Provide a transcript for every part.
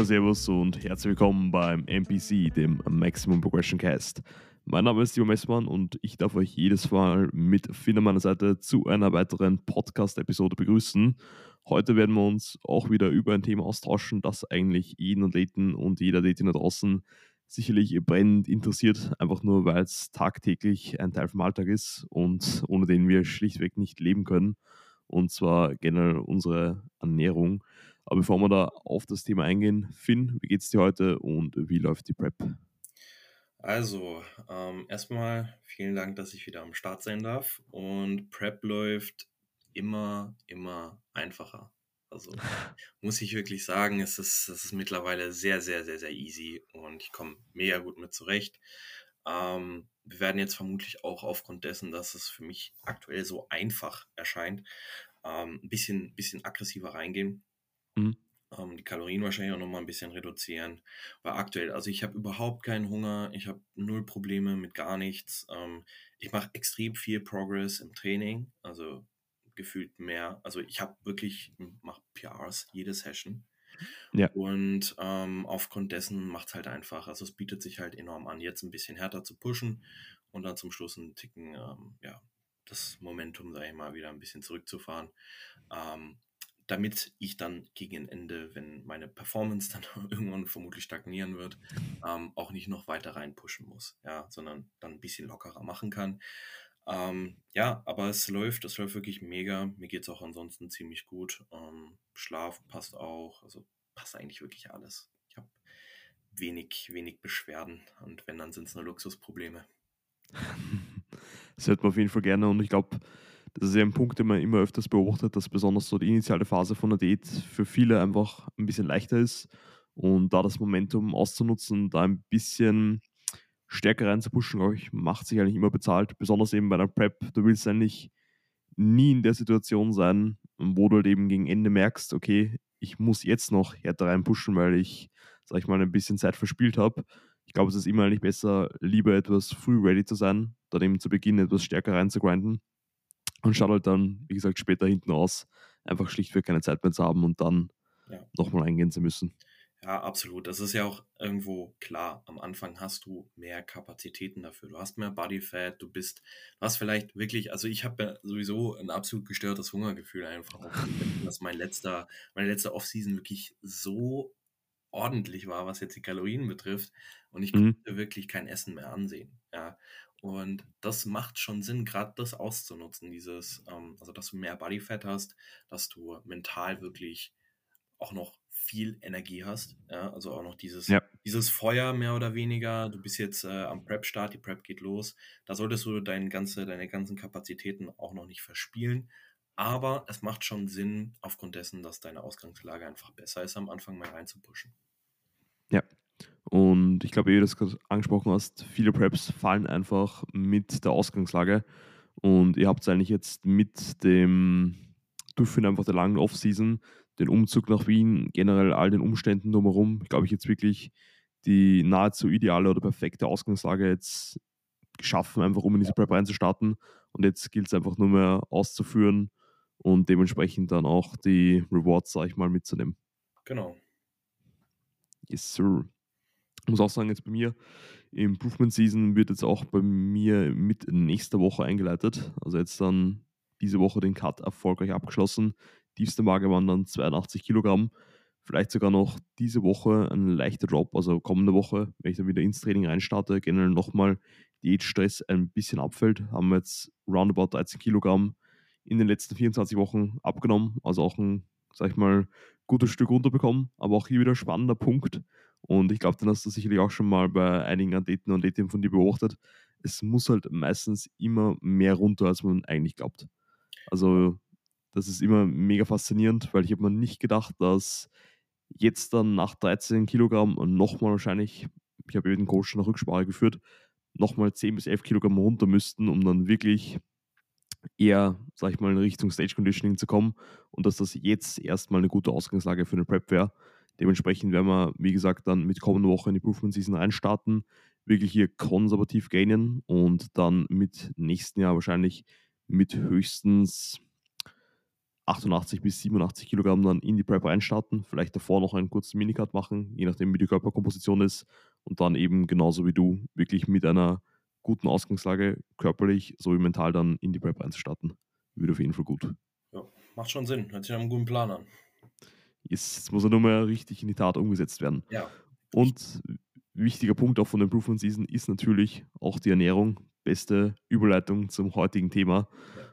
Hallo, Servus und herzlich willkommen beim MPC, dem Maximum Progression Cast. Mein Name ist Timo Messmann und ich darf euch jedes Mal mit Finn an meiner Seite zu einer weiteren Podcast-Episode begrüßen. Heute werden wir uns auch wieder über ein Thema austauschen, das eigentlich jeden Athleten und jeder Athletin da draußen sicherlich brennend interessiert, einfach nur weil es tagtäglich ein Teil vom Alltag ist und ohne den wir schlichtweg nicht leben können. Und zwar generell unsere Ernährung. Aber bevor wir da auf das Thema eingehen, Finn, wie geht's dir heute und wie läuft die Prep? Also, ähm, erstmal vielen Dank, dass ich wieder am Start sein darf. Und Prep läuft immer, immer einfacher. Also muss ich wirklich sagen, es ist, es ist mittlerweile sehr, sehr, sehr, sehr easy und ich komme mega gut mit zurecht. Ähm, wir werden jetzt vermutlich auch aufgrund dessen, dass es für mich aktuell so einfach erscheint, ähm, ein bisschen, bisschen aggressiver reingehen. Mhm. Ähm, die Kalorien wahrscheinlich auch nochmal ein bisschen reduzieren. Weil aktuell, also ich habe überhaupt keinen Hunger, ich habe null Probleme mit gar nichts. Ähm, ich mache extrem viel Progress im Training, also gefühlt mehr. Also ich habe wirklich, mache PRs jede Session. Ja. Und ähm, aufgrund dessen macht es halt einfach, also es bietet sich halt enorm an, jetzt ein bisschen härter zu pushen und dann zum Schluss einen Ticken, ähm, ja, das Momentum, sage ich mal, wieder ein bisschen zurückzufahren. Ähm, damit ich dann gegen Ende, wenn meine Performance dann irgendwann vermutlich stagnieren wird, ähm, auch nicht noch weiter reinpushen muss, ja, sondern dann ein bisschen lockerer machen kann. Ähm, ja, aber es läuft, es läuft wirklich mega. Mir geht es auch ansonsten ziemlich gut. Ähm, Schlaf passt auch, also passt eigentlich wirklich alles. Ich habe wenig, wenig Beschwerden und wenn, dann sind es nur Luxusprobleme. Das hört man auf jeden Fall gerne und ich glaube, das ist ja ein Punkt, den man immer öfters beobachtet, dass besonders so die initiale Phase von der Diät für viele einfach ein bisschen leichter ist und da das Momentum auszunutzen, da ein bisschen stärker reinzupushen, glaube ich, macht sich eigentlich immer bezahlt. Besonders eben bei einer Prep. Du willst eigentlich nie in der Situation sein, wo du halt eben gegen Ende merkst, okay, ich muss jetzt noch härter reinpushen, weil ich, sag ich mal, ein bisschen Zeit verspielt habe. Ich glaube, es ist immer eigentlich besser, lieber etwas früh ready zu sein, dann eben zu Beginn etwas stärker reinzugrinden und schaut halt dann, wie gesagt, später hinten aus, einfach schlichtweg keine Zeit mehr zu haben und dann ja. nochmal eingehen zu müssen. Ja, absolut. Das ist ja auch irgendwo klar. Am Anfang hast du mehr Kapazitäten dafür. Du hast mehr Bodyfat, du bist, du hast vielleicht wirklich, also ich habe ja sowieso ein absolut gestörtes Hungergefühl einfach. dass mein letzter, meine letzte Offseason wirklich so ordentlich war, was jetzt die Kalorien betrifft. Und ich mhm. konnte wirklich kein Essen mehr ansehen. Ja. Und das macht schon Sinn, gerade das auszunutzen, dieses, ähm, also dass du mehr Bodyfat hast, dass du mental wirklich auch noch viel Energie hast. Ja, also auch noch dieses, ja. dieses Feuer mehr oder weniger. Du bist jetzt äh, am Prep-Start, die Prep geht los. Da solltest du deine, ganze, deine ganzen Kapazitäten auch noch nicht verspielen. Aber es macht schon Sinn, aufgrund dessen, dass deine Ausgangslage einfach besser ist, am Anfang mal reinzupushen. Ja. Und ich glaube, wie du das gerade angesprochen hast, viele Preps fallen einfach mit der Ausgangslage. Und ihr habt es eigentlich jetzt mit dem Durchführen einfach der langen Off-Season den Umzug nach Wien, generell all den Umständen drumherum, glaube ich, jetzt wirklich die nahezu ideale oder perfekte Ausgangslage jetzt geschaffen, einfach um in diese Prep reinzustarten. Und jetzt gilt es einfach nur mehr auszuführen und dementsprechend dann auch die Rewards, sage ich mal, mitzunehmen. Genau. Yes, sir. Muss auch sagen, jetzt bei mir, Improvement Season wird jetzt auch bei mir mit nächster Woche eingeleitet. Also jetzt dann diese Woche den Cut erfolgreich abgeschlossen. Tiefste Waage waren dann 82 Kilogramm. Vielleicht sogar noch diese Woche ein leichter Drop, also kommende Woche, wenn ich dann wieder ins Training reinstarte, generell nochmal Diätstress ein bisschen abfällt, haben wir jetzt roundabout 13 Kilogramm in den letzten 24 Wochen abgenommen, also auch ein, sag ich mal, gutes Stück runterbekommen, aber auch hier wieder spannender Punkt. Und ich glaube, den hast du sicherlich auch schon mal bei einigen Athleten und Athletinnen von dir beobachtet. Es muss halt meistens immer mehr runter, als man eigentlich glaubt. Also das ist immer mega faszinierend, weil ich habe mir nicht gedacht, dass jetzt dann nach 13 Kilogramm nochmal wahrscheinlich, ich habe eben den Coach nach Rücksprache geführt, nochmal 10 bis 11 Kilogramm runter müssten, um dann wirklich eher, sag ich mal, in Richtung Stage Conditioning zu kommen und dass das jetzt erstmal eine gute Ausgangslage für eine Prep wäre. Dementsprechend werden wir, wie gesagt, dann mit kommender Woche in die Improvement Season reinstarten, wirklich hier konservativ gainen und dann mit nächsten Jahr wahrscheinlich mit höchstens 88 bis 87 Kilogramm dann in die Prep reinstarten, vielleicht davor noch einen kurzen Minicut machen, je nachdem wie die Körperkomposition ist und dann eben genauso wie du wirklich mit einer guten Ausgangslage körperlich sowie mental dann in die Prep reinstarten. Würde auf jeden Fall gut. Ja, macht schon Sinn. Hört sich nach einem guten Plan an. Jetzt muss er nur mal richtig in die Tat umgesetzt werden. Ja. Und wichtiger Punkt auch von der Improvement Season ist natürlich auch die Ernährung. Beste Überleitung zum heutigen Thema.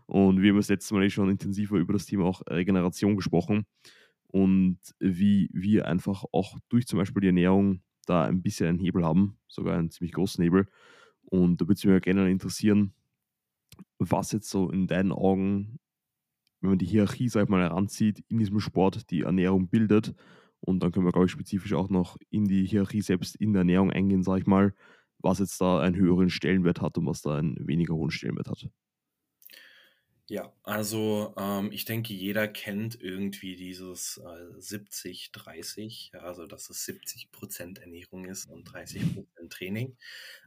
Und wir haben das letzte Mal eh schon intensiver über das Thema auch Regeneration gesprochen und wie wir einfach auch durch zum Beispiel die Ernährung da ein bisschen einen Hebel haben, sogar einen ziemlich großen Hebel. Und da würde es mich gerne interessieren, was jetzt so in deinen Augen, wenn man die Hierarchie, sag ich mal, heranzieht, in diesem Sport die Ernährung bildet. Und dann können wir, glaube ich, spezifisch auch noch in die Hierarchie selbst in der Ernährung eingehen, sag ich mal, was jetzt da einen höheren Stellenwert hat und was da einen weniger hohen Stellenwert hat. Ja, also ähm, ich denke, jeder kennt irgendwie dieses äh, 70-30, ja, also dass es 70% Ernährung ist und 30% Training.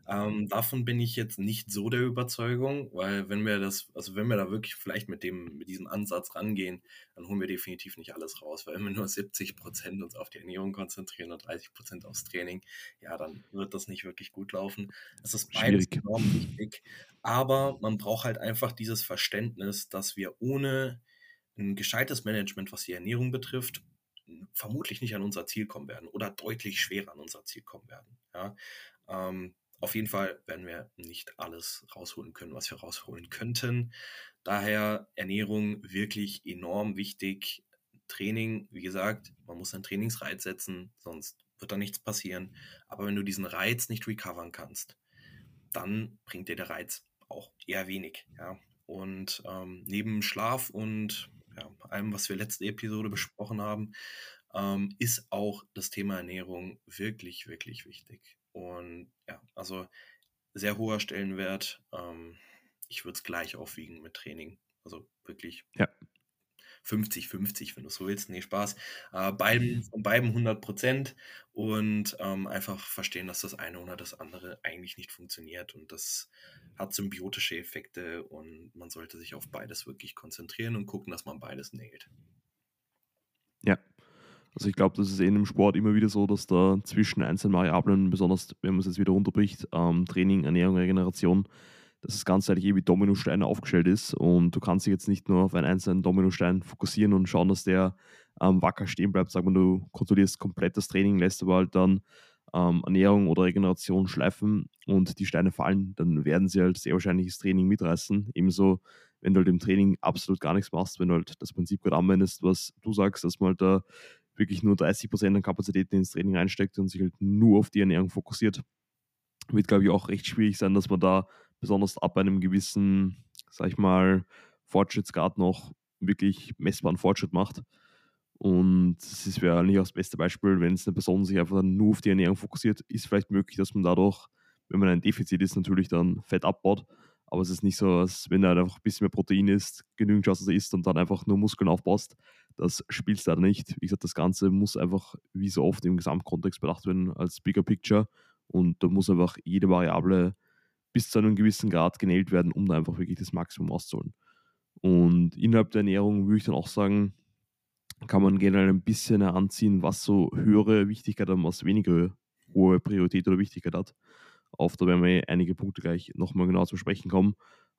Ähm, davon bin ich jetzt nicht so der Überzeugung, weil wenn wir das, also wenn wir da wirklich vielleicht mit dem, mit diesem Ansatz rangehen, dann holen wir definitiv nicht alles raus, weil wenn wir nur 70 Prozent uns auf die Ernährung konzentrieren und 30 Prozent aufs Training, ja, dann wird das nicht wirklich gut laufen. Es ist beides Schwierig. enorm wichtig, aber man braucht halt einfach dieses Verständnis, dass wir ohne ein gescheites Management, was die Ernährung betrifft, vermutlich nicht an unser Ziel kommen werden oder deutlich schwerer an unser Ziel kommen werden. Ja? Ähm, auf jeden Fall werden wir nicht alles rausholen können, was wir rausholen könnten. Daher Ernährung wirklich enorm wichtig. Training, wie gesagt, man muss einen Trainingsreiz setzen, sonst wird da nichts passieren. Aber wenn du diesen Reiz nicht recovern kannst, dann bringt dir der Reiz auch eher wenig. Ja? Und ähm, neben Schlaf und ja, allem, was wir letzte Episode besprochen haben, ähm, ist auch das Thema Ernährung wirklich, wirklich wichtig. Und ja, also sehr hoher Stellenwert. Ähm, ich würde es gleich aufwiegen mit Training. Also wirklich ja. 50-50, wenn du so willst. Nee, Spaß. Äh, beiden, von beiden 100 Prozent und ähm, einfach verstehen, dass das eine oder das andere eigentlich nicht funktioniert. Und das hat symbiotische Effekte und man sollte sich auf beides wirklich konzentrieren und gucken, dass man beides näht. Ja, also ich glaube, das ist in dem Sport immer wieder so, dass da zwischen einzelnen Variablen, besonders wenn man es jetzt wieder runterbricht, ähm, Training, Ernährung, Regeneration, dass das Ganze eigentlich eh wie Dominosteine aufgestellt ist und du kannst dich jetzt nicht nur auf einen einzelnen Dominostein fokussieren und schauen, dass der ähm, wacker stehen bleibt. Sag mal, du kontrollierst komplett das Training, lässt aber halt dann ähm, Ernährung oder Regeneration schleifen und die Steine fallen, dann werden sie halt sehr wahrscheinlich das Training mitreißen. Ebenso, wenn du halt im Training absolut gar nichts machst, wenn du halt das Prinzip gerade anwendest, was du sagst, dass man halt da wirklich nur 30 Prozent an Kapazitäten ins Training reinsteckt und sich halt nur auf die Ernährung fokussiert, wird, glaube ich, auch recht schwierig sein, dass man da besonders ab einem gewissen, sag ich mal, Fortschrittsgrad noch wirklich messbaren Fortschritt macht. Und das wäre eigentlich auch das beste Beispiel, wenn es eine Person sich einfach nur auf die Ernährung fokussiert, ist vielleicht möglich, dass man dadurch, wenn man ein Defizit ist, natürlich dann Fett abbaut. Aber es ist nicht so, als wenn du halt einfach ein bisschen mehr Protein isst, genügend Chance, dass isst und dann einfach nur Muskeln aufbaust. Das spielst du da nicht. Wie gesagt, das Ganze muss einfach wie so oft im Gesamtkontext bedacht werden als Bigger Picture. Und da muss einfach jede Variable bis zu einem gewissen Grad genäht werden, um da einfach wirklich das Maximum auszuholen. Und innerhalb der Ernährung würde ich dann auch sagen, kann man generell ein bisschen heranziehen, was so höhere Wichtigkeit und was weniger hohe Priorität oder Wichtigkeit hat. Auf da werden wir einige Punkte gleich nochmal genau zu sprechen kommen.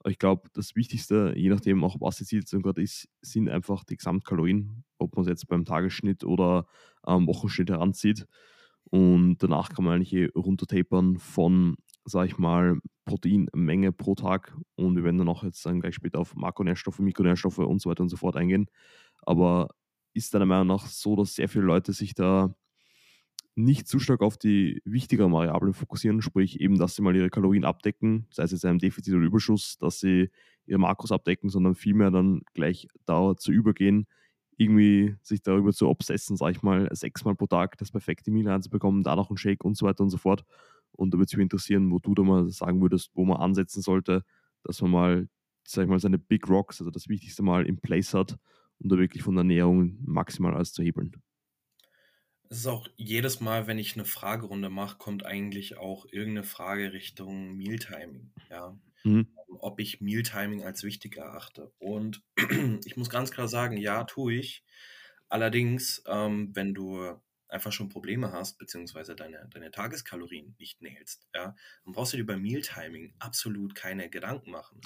Ich glaube, das Wichtigste, je nachdem auch was die Zielsetzung gerade ist, sind einfach die Gesamtkalorien, ob man es jetzt beim Tagesschnitt oder am Wochenschnitt heranzieht. Und danach kann man eigentlich eh runtertapern von, sag ich mal, Proteinmenge pro Tag. Und wir werden dann auch jetzt dann gleich später auf Makronährstoffe, Mikronährstoffe und so weiter und so fort eingehen. Aber ist deiner Meinung nach so, dass sehr viele Leute sich da nicht zu stark auf die wichtigeren Variablen fokussieren, sprich eben, dass sie mal ihre Kalorien abdecken, sei es jetzt einem Defizit oder Überschuss, dass sie ihre Makros abdecken, sondern vielmehr dann gleich dazu übergehen, irgendwie sich darüber zu obsessen, sag ich mal, sechsmal pro Tag das perfekte Meal reinzubekommen, da noch ein Shake und so weiter und so fort. Und da würde es mich interessieren, wo du da mal sagen würdest, wo man ansetzen sollte, dass man mal, sag ich mal, seine Big Rocks, also das Wichtigste mal in Place hat, um da wirklich von der Ernährung maximal alles zu hebeln. Es ist auch jedes Mal, wenn ich eine Fragerunde mache, kommt eigentlich auch irgendeine Frage Richtung Mealtiming. Ja. Mhm. ob ich Mealtiming als wichtig erachte. Und ich muss ganz klar sagen, ja, tue ich. Allerdings, ähm, wenn du einfach schon Probleme hast, beziehungsweise deine, deine Tageskalorien nicht nailst, ja, dann brauchst du dir beim Mealtiming absolut keine Gedanken machen.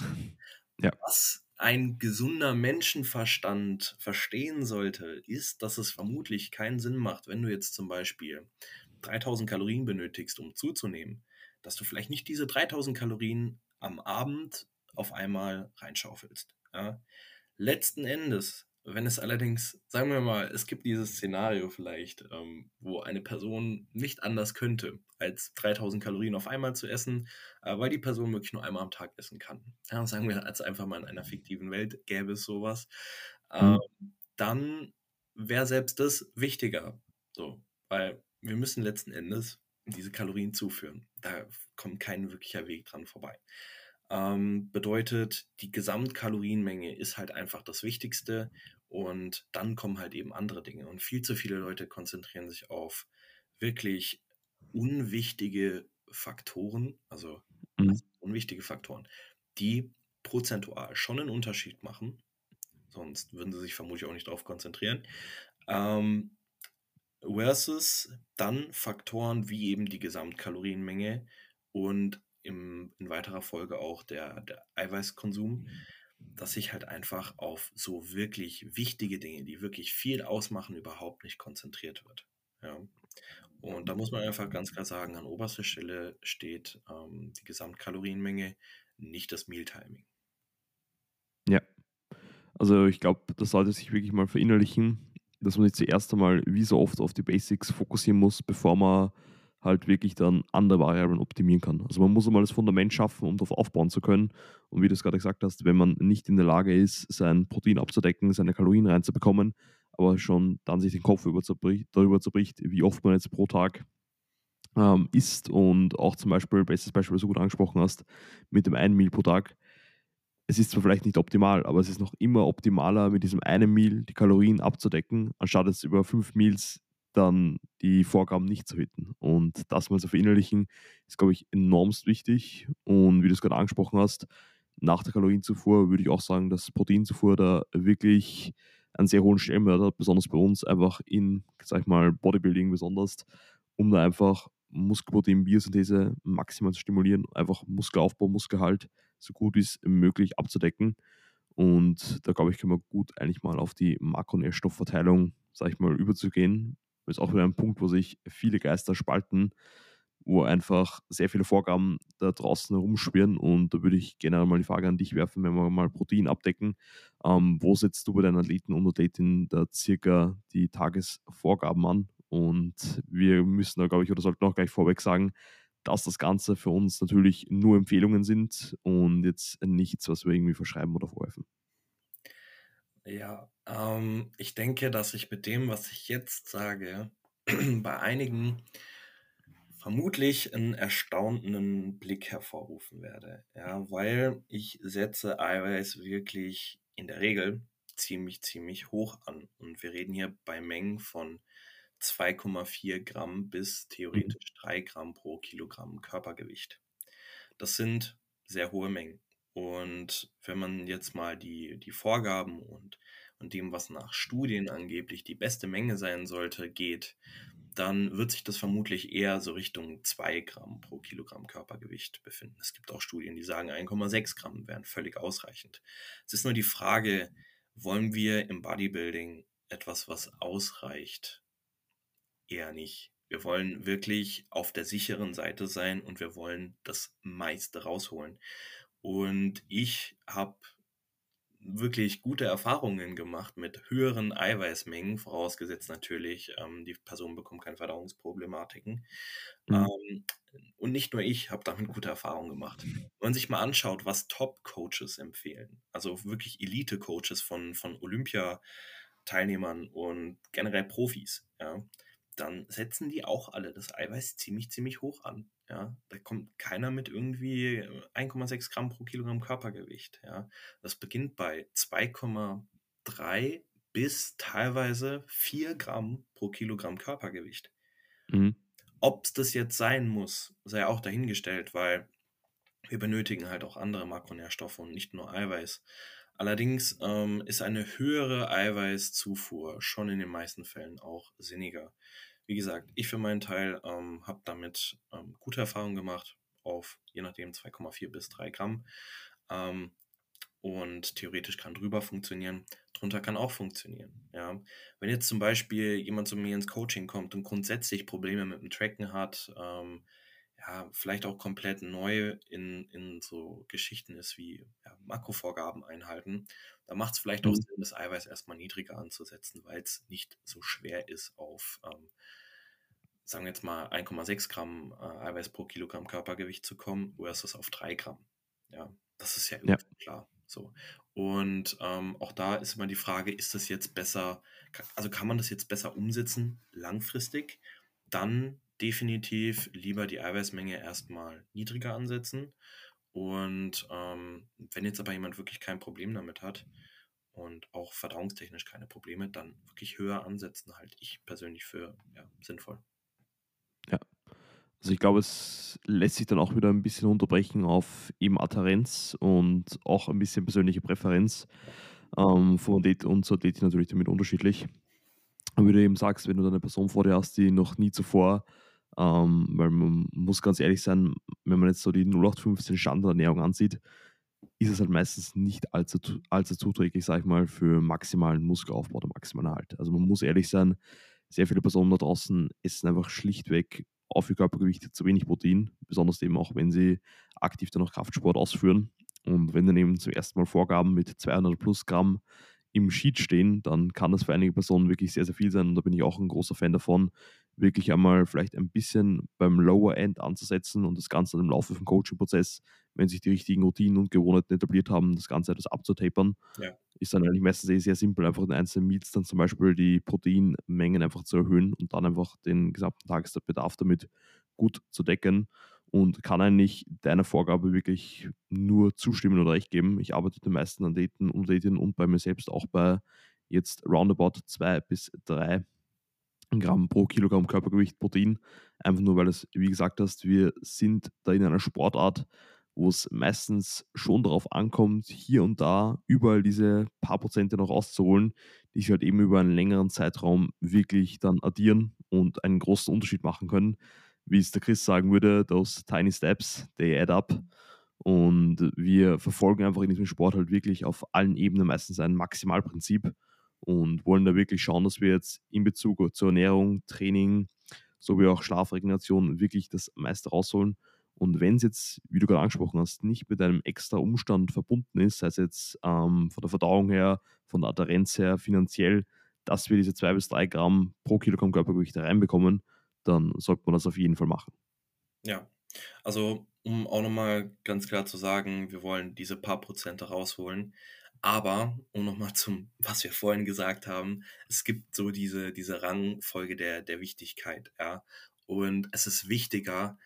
Ja. Was ein gesunder Menschenverstand verstehen sollte, ist, dass es vermutlich keinen Sinn macht, wenn du jetzt zum Beispiel 3000 Kalorien benötigst, um zuzunehmen, dass du vielleicht nicht diese 3000 Kalorien am Abend auf einmal reinschaufelst. Ja. Letzten Endes wenn es allerdings, sagen wir mal, es gibt dieses Szenario vielleicht, ähm, wo eine Person nicht anders könnte, als 3000 Kalorien auf einmal zu essen, äh, weil die Person wirklich nur einmal am Tag essen kann. Ja, sagen wir als einfach mal in einer fiktiven Welt gäbe es sowas. Ähm, dann wäre selbst das wichtiger. So, weil wir müssen letzten Endes diese Kalorien zuführen. Da kommt kein wirklicher Weg dran vorbei. Ähm, bedeutet, die Gesamtkalorienmenge ist halt einfach das Wichtigste und dann kommen halt eben andere Dinge. Und viel zu viele Leute konzentrieren sich auf wirklich unwichtige Faktoren, also mhm. unwichtige Faktoren, die prozentual schon einen Unterschied machen. Sonst würden sie sich vermutlich auch nicht darauf konzentrieren. Ähm, versus dann Faktoren wie eben die Gesamtkalorienmenge und im, in weiterer Folge auch der, der Eiweißkonsum, dass sich halt einfach auf so wirklich wichtige Dinge, die wirklich viel ausmachen, überhaupt nicht konzentriert wird. Ja. Und da muss man einfach ganz klar sagen, an oberster Stelle steht ähm, die Gesamtkalorienmenge, nicht das Mealtiming. Ja. Also ich glaube, das sollte sich wirklich mal verinnerlichen, dass man sich zuerst einmal wie so oft auf die Basics fokussieren muss, bevor man halt wirklich dann andere Variablen optimieren kann. Also man muss einmal das Fundament schaffen, um darauf aufbauen zu können. Und wie du es gerade gesagt hast, wenn man nicht in der Lage ist, sein Protein abzudecken, seine Kalorien reinzubekommen, aber schon dann sich den Kopf darüber zerbricht, wie oft man jetzt pro Tag ähm, isst und auch zum Beispiel, bestes Beispiel, was du gut angesprochen hast, mit dem einen Meal pro Tag. Es ist zwar vielleicht nicht optimal, aber es ist noch immer optimaler, mit diesem einen Meal die Kalorien abzudecken, anstatt es über fünf Meals dann die Vorgaben nicht zu hitten. Und das mal zu verinnerlichen, ist, glaube ich, enormst wichtig. Und wie du es gerade angesprochen hast, nach der Kalorienzufuhr würde ich auch sagen, dass Proteinzufuhr da wirklich einen sehr hohen Stellenwert hat, besonders bei uns, einfach in, sag ich mal, Bodybuilding besonders, um da einfach Muskelprotein-Biosynthese maximal zu stimulieren, einfach Muskelaufbau, Muskelhalt so gut wie möglich abzudecken. Und da glaube ich, können wir gut eigentlich mal auf die Makronährstoffverteilung, sag ich mal, überzugehen, ist auch wieder ein Punkt, wo sich viele Geister spalten, wo einfach sehr viele Vorgaben da draußen herumschwirren. Und da würde ich generell mal die Frage an dich werfen, wenn wir mal Protein abdecken. Ähm, wo setzt du bei deinen Athleten und Athletinnen da circa die Tagesvorgaben an? Und wir müssen da, glaube ich, oder sollten auch gleich vorweg sagen, dass das Ganze für uns natürlich nur Empfehlungen sind und jetzt nichts, was wir irgendwie verschreiben oder vorwerfen. Ja, ähm, ich denke, dass ich mit dem, was ich jetzt sage, bei einigen vermutlich einen erstaunten Blick hervorrufen werde. Ja, weil ich setze Eiweiß wirklich in der Regel ziemlich, ziemlich hoch an. Und wir reden hier bei Mengen von 2,4 Gramm bis mhm. theoretisch 3 Gramm pro Kilogramm Körpergewicht. Das sind sehr hohe Mengen. Und wenn man jetzt mal die, die Vorgaben und, und dem, was nach Studien angeblich die beste Menge sein sollte, geht, dann wird sich das vermutlich eher so Richtung 2 Gramm pro Kilogramm Körpergewicht befinden. Es gibt auch Studien, die sagen, 1,6 Gramm wären völlig ausreichend. Es ist nur die Frage, wollen wir im Bodybuilding etwas, was ausreicht? Eher nicht. Wir wollen wirklich auf der sicheren Seite sein und wir wollen das meiste rausholen. Und ich habe wirklich gute Erfahrungen gemacht mit höheren Eiweißmengen, vorausgesetzt natürlich, ähm, die Person bekommt keine Verdauungsproblematiken. Mhm. Ähm, und nicht nur ich habe damit gute Erfahrungen gemacht. Wenn man sich mal anschaut, was Top-Coaches empfehlen, also wirklich Elite-Coaches von, von Olympiateilnehmern und generell Profis, ja, dann setzen die auch alle das Eiweiß ziemlich, ziemlich hoch an. Ja, da kommt keiner mit irgendwie 1,6 äh, Gramm pro Kilogramm Körpergewicht. Ja, das beginnt bei 2,3 bis teilweise 4 Gramm pro Kilogramm Körpergewicht. Mhm. Ob es das jetzt sein muss, sei auch dahingestellt, weil wir benötigen halt auch andere Makronährstoffe und nicht nur Eiweiß. Allerdings ähm, ist eine höhere Eiweißzufuhr schon in den meisten Fällen auch sinniger. Wie gesagt, ich für meinen Teil ähm, habe damit ähm, gute Erfahrungen gemacht auf je nachdem 2,4 bis 3 Gramm. Ähm, und theoretisch kann drüber funktionieren, drunter kann auch funktionieren. Ja. Wenn jetzt zum Beispiel jemand zu mir ins Coaching kommt und grundsätzlich Probleme mit dem Tracken hat, ähm, ja, vielleicht auch komplett neu in, in so Geschichten ist wie ja, Makrovorgaben einhalten, da macht es vielleicht mhm. auch Sinn, das Eiweiß erstmal niedriger anzusetzen, weil es nicht so schwer ist auf, ähm, sagen wir jetzt mal, 1,6 Gramm äh, Eiweiß pro Kilogramm Körpergewicht zu kommen, versus auf 3 Gramm. Ja, das ist ja, ja. klar. So. Und ähm, auch da ist immer die Frage, ist das jetzt besser, also kann man das jetzt besser umsetzen langfristig? Dann definitiv lieber die Eiweißmenge erstmal niedriger ansetzen. Und ähm, wenn jetzt aber jemand wirklich kein Problem damit hat und auch verdauungstechnisch keine Probleme, dann wirklich höher ansetzen, halte ich persönlich für ja, sinnvoll. Ja. Also ich glaube, es lässt sich dann auch wieder ein bisschen unterbrechen auf eben Adherenz und auch ein bisschen persönliche Präferenz. Ähm, von Date und zur Date natürlich damit unterschiedlich. Und wie du eben sagst, wenn du da eine Person vor dir hast, die noch nie zuvor ähm, weil man muss ganz ehrlich sein, wenn man jetzt so die 0815 Standardernährung ansieht, ist es halt meistens nicht allzu, allzu zuträglich, sag ich mal, für maximalen Muskelaufbau oder maximalen Erhalt. Also man muss ehrlich sein, sehr viele Personen da draußen essen einfach schlichtweg auf ihr Körpergewicht zu wenig Protein, besonders eben auch, wenn sie aktiv dann noch Kraftsport ausführen. Und wenn dann eben zum ersten Mal Vorgaben mit 200 plus Gramm im Sheet stehen, dann kann das für einige Personen wirklich sehr, sehr viel sein. Und da bin ich auch ein großer Fan davon, wirklich einmal vielleicht ein bisschen beim Lower End anzusetzen und das Ganze im Laufe vom Coaching-Prozess, wenn sich die richtigen Routinen und Gewohnheiten etabliert haben, das Ganze etwas abzutapern. Ja. Ist dann eigentlich meistens eh sehr simpel, einfach in einzelnen Meals dann zum Beispiel die Proteinmengen einfach zu erhöhen und dann einfach den gesamten Tagesbedarf damit gut zu decken und kann eigentlich deiner Vorgabe wirklich nur zustimmen oder recht geben. Ich arbeite den meisten Athleten und Athletinnen und bei mir selbst auch bei jetzt roundabout zwei bis drei Gramm pro Kilogramm Körpergewicht Protein. Einfach nur, weil es, wie gesagt hast, wir sind da in einer Sportart, wo es meistens schon darauf ankommt, hier und da überall diese paar Prozente noch rauszuholen, die sich halt eben über einen längeren Zeitraum wirklich dann addieren und einen großen Unterschied machen können wie es der Chris sagen würde, those tiny steps, they add up. Und wir verfolgen einfach in diesem Sport halt wirklich auf allen Ebenen meistens ein Maximalprinzip und wollen da wirklich schauen, dass wir jetzt in Bezug zur Ernährung, Training sowie auch Schlafregeneration wirklich das meiste rausholen. Und wenn es jetzt, wie du gerade angesprochen hast, nicht mit einem extra Umstand verbunden ist, sei es jetzt ähm, von der Verdauung her, von der Adherenz her, finanziell, dass wir diese zwei bis drei Gramm pro Kilogramm Körpergewicht reinbekommen, dann sollte man das auf jeden Fall machen. Ja, also um auch nochmal ganz klar zu sagen, wir wollen diese paar Prozente rausholen. Aber, um nochmal zum, was wir vorhin gesagt haben, es gibt so diese, diese Rangfolge der, der Wichtigkeit, ja. Und es ist wichtiger,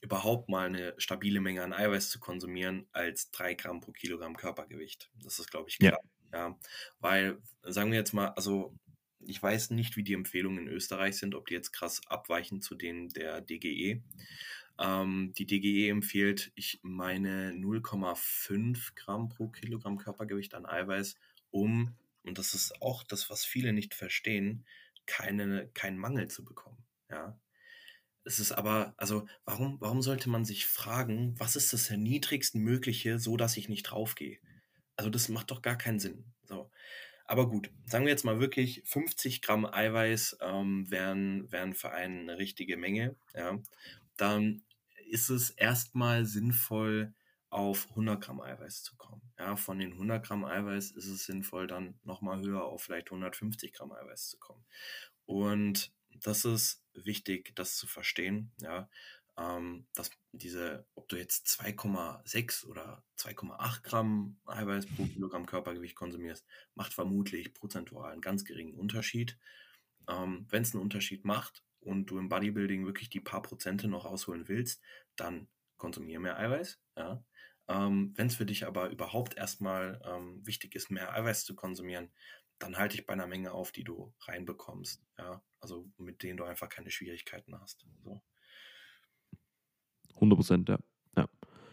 überhaupt mal eine stabile Menge an Eiweiß zu konsumieren, als drei Gramm pro Kilogramm Körpergewicht. Das ist, glaube ich, klar. Ja. ja. Weil, sagen wir jetzt mal, also ich weiß nicht, wie die Empfehlungen in Österreich sind, ob die jetzt krass abweichen zu denen der DGE. Ähm, die DGE empfiehlt, ich meine 0,5 Gramm pro Kilogramm Körpergewicht an Eiweiß, um, und das ist auch das, was viele nicht verstehen, keine, keinen Mangel zu bekommen. Ja. Es ist aber, also warum, warum sollte man sich fragen, was ist das niedrigstmögliche, so dass ich nicht draufgehe? Also das macht doch gar keinen Sinn. So. Aber gut, sagen wir jetzt mal wirklich, 50 Gramm Eiweiß ähm, wären, wären für einen eine richtige Menge. Ja. Dann ist es erstmal sinnvoll, auf 100 Gramm Eiweiß zu kommen. Ja, von den 100 Gramm Eiweiß ist es sinnvoll, dann nochmal höher auf vielleicht 150 Gramm Eiweiß zu kommen. Und das ist wichtig, das zu verstehen. Ja, ähm, dass diese, ob du jetzt 2,6 oder 2,8 Gramm Eiweiß pro Kilogramm Körpergewicht konsumierst, macht vermutlich prozentual einen ganz geringen Unterschied. Ähm, Wenn es einen Unterschied macht und du im Bodybuilding wirklich die paar Prozente noch rausholen willst, dann konsumiere mehr Eiweiß. Ja. Ähm, Wenn es für dich aber überhaupt erstmal ähm, wichtig ist, mehr Eiweiß zu konsumieren, dann halte ich bei einer Menge auf, die du reinbekommst. Ja. Also mit denen du einfach keine Schwierigkeiten hast. So. 100 Prozent, ja. ja.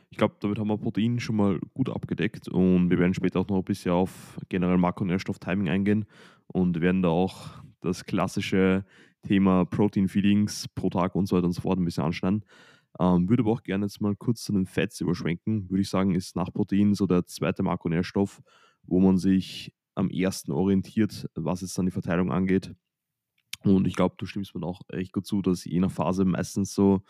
ich glaube, damit haben wir Protein schon mal gut abgedeckt und wir werden später auch noch ein bisschen auf generell Makro- und Nährstoff-Timing eingehen und werden da auch das klassische Thema Protein-Feedings pro Tag und so weiter und so fort ein bisschen anschneiden. Ähm, würde aber auch gerne jetzt mal kurz zu den Fats überschwenken. Würde ich sagen, ist nach Protein so der zweite Makronährstoff, wo man sich am ersten orientiert, was jetzt dann die Verteilung angeht. Und ich glaube, du stimmst mir auch echt gut zu, dass je nach Phase meistens so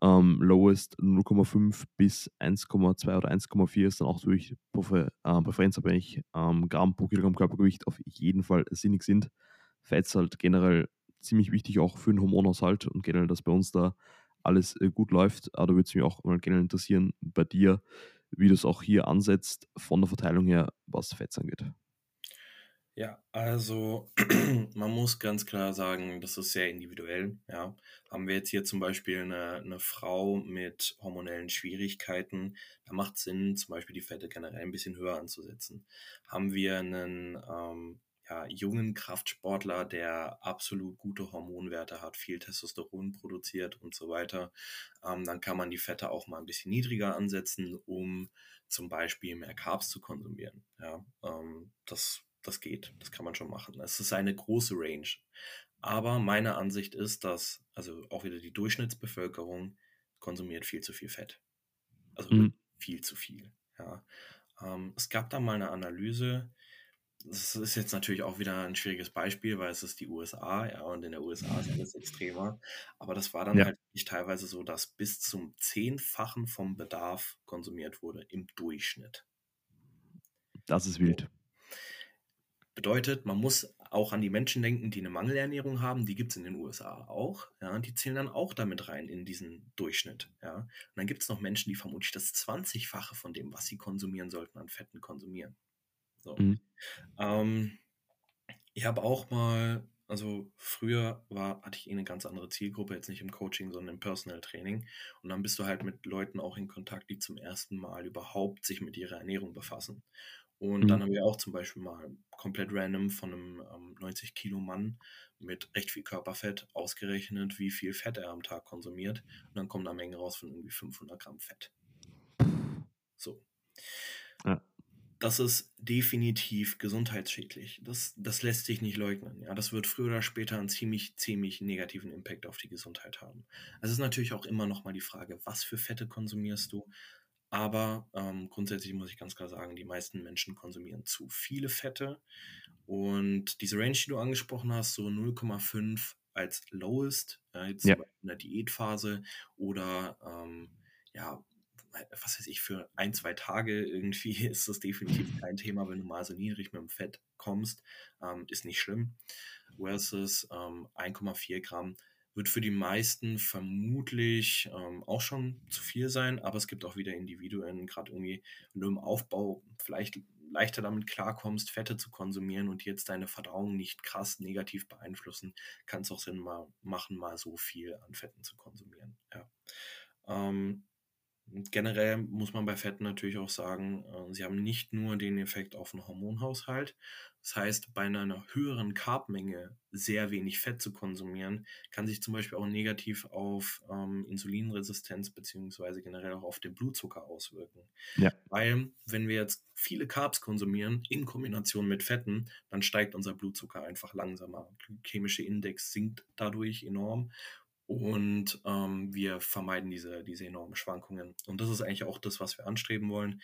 ähm, lowest 0,5 bis 1,2 oder 1,4 ist dann auch durch äh, präferenzabhängig ähm, Gramm pro Kilogramm Körpergewicht auf jeden Fall sinnig sind. Fats halt generell ziemlich wichtig auch für den Hormonhaushalt und generell, dass bei uns da alles äh, gut läuft. Aber da würde es mich auch mal generell interessieren bei dir, wie du es auch hier ansetzt von der Verteilung her, was Fats angeht. Ja, also man muss ganz klar sagen, das ist sehr individuell. Ja. Haben wir jetzt hier zum Beispiel eine, eine Frau mit hormonellen Schwierigkeiten, da macht es Sinn, zum Beispiel die Fette generell ein bisschen höher anzusetzen. Haben wir einen ähm, ja, jungen Kraftsportler, der absolut gute Hormonwerte hat, viel Testosteron produziert und so weiter, ähm, dann kann man die Fette auch mal ein bisschen niedriger ansetzen, um zum Beispiel mehr Carbs zu konsumieren. Ja, ähm, das das geht, das kann man schon machen. Es ist eine große Range. Aber meine Ansicht ist, dass, also auch wieder die Durchschnittsbevölkerung konsumiert viel zu viel Fett. Also mhm. viel zu viel. Ja. Ähm, es gab da mal eine Analyse, das ist jetzt natürlich auch wieder ein schwieriges Beispiel, weil es ist die USA, ja, und in der USA ist alles extremer. Aber das war dann ja. halt nicht teilweise so, dass bis zum Zehnfachen vom Bedarf konsumiert wurde im Durchschnitt. Das ist wild. Bedeutet, man muss auch an die Menschen denken, die eine Mangelernährung haben, die gibt es in den USA auch, ja, und die zählen dann auch damit rein in diesen Durchschnitt, ja. Und dann gibt es noch Menschen, die vermutlich das 20-fache von dem, was sie konsumieren sollten, an Fetten konsumieren. So. Mhm. Ähm, ich habe auch mal, also früher war, hatte ich eh eine ganz andere Zielgruppe, jetzt nicht im Coaching, sondern im Personal Training. Und dann bist du halt mit Leuten auch in Kontakt, die zum ersten Mal überhaupt sich mit ihrer Ernährung befassen. Und mhm. dann haben wir auch zum Beispiel mal komplett random von einem ähm, 90 Kilo Mann mit recht viel Körperfett ausgerechnet, wie viel Fett er am Tag konsumiert. Und dann kommt eine Menge raus von irgendwie 500 Gramm Fett. So. Ja. Das ist definitiv gesundheitsschädlich. Das, das lässt sich nicht leugnen. Ja, das wird früher oder später einen ziemlich, ziemlich negativen Impact auf die Gesundheit haben. Es ist natürlich auch immer noch mal die Frage, was für Fette konsumierst du? Aber ähm, grundsätzlich muss ich ganz klar sagen, die meisten Menschen konsumieren zu viele Fette. Und diese Range, die du angesprochen hast, so 0,5 als lowest, äh, jetzt ja. in der Diätphase oder ähm, ja, was weiß ich, für ein, zwei Tage irgendwie ist das definitiv kein Thema, wenn du mal so niedrig mit dem Fett kommst, ähm, ist nicht schlimm. Versus ähm, 1,4 Gramm wird für die meisten vermutlich ähm, auch schon zu viel sein, aber es gibt auch wieder Individuen, gerade irgendwie, wenn du im Aufbau vielleicht leichter damit klarkommst, Fette zu konsumieren und jetzt deine Verdauung nicht krass negativ beeinflussen, kann es auch Sinn mal machen, mal so viel an Fetten zu konsumieren. Ja. Ähm, generell muss man bei Fetten natürlich auch sagen, äh, sie haben nicht nur den Effekt auf den Hormonhaushalt. Das heißt, bei einer höheren Carbmenge sehr wenig Fett zu konsumieren, kann sich zum Beispiel auch negativ auf ähm, Insulinresistenz beziehungsweise generell auch auf den Blutzucker auswirken. Ja. Weil, wenn wir jetzt viele Carbs konsumieren in Kombination mit Fetten, dann steigt unser Blutzucker einfach langsamer. Der chemische Index sinkt dadurch enorm und ähm, wir vermeiden diese, diese enormen Schwankungen. Und das ist eigentlich auch das, was wir anstreben wollen.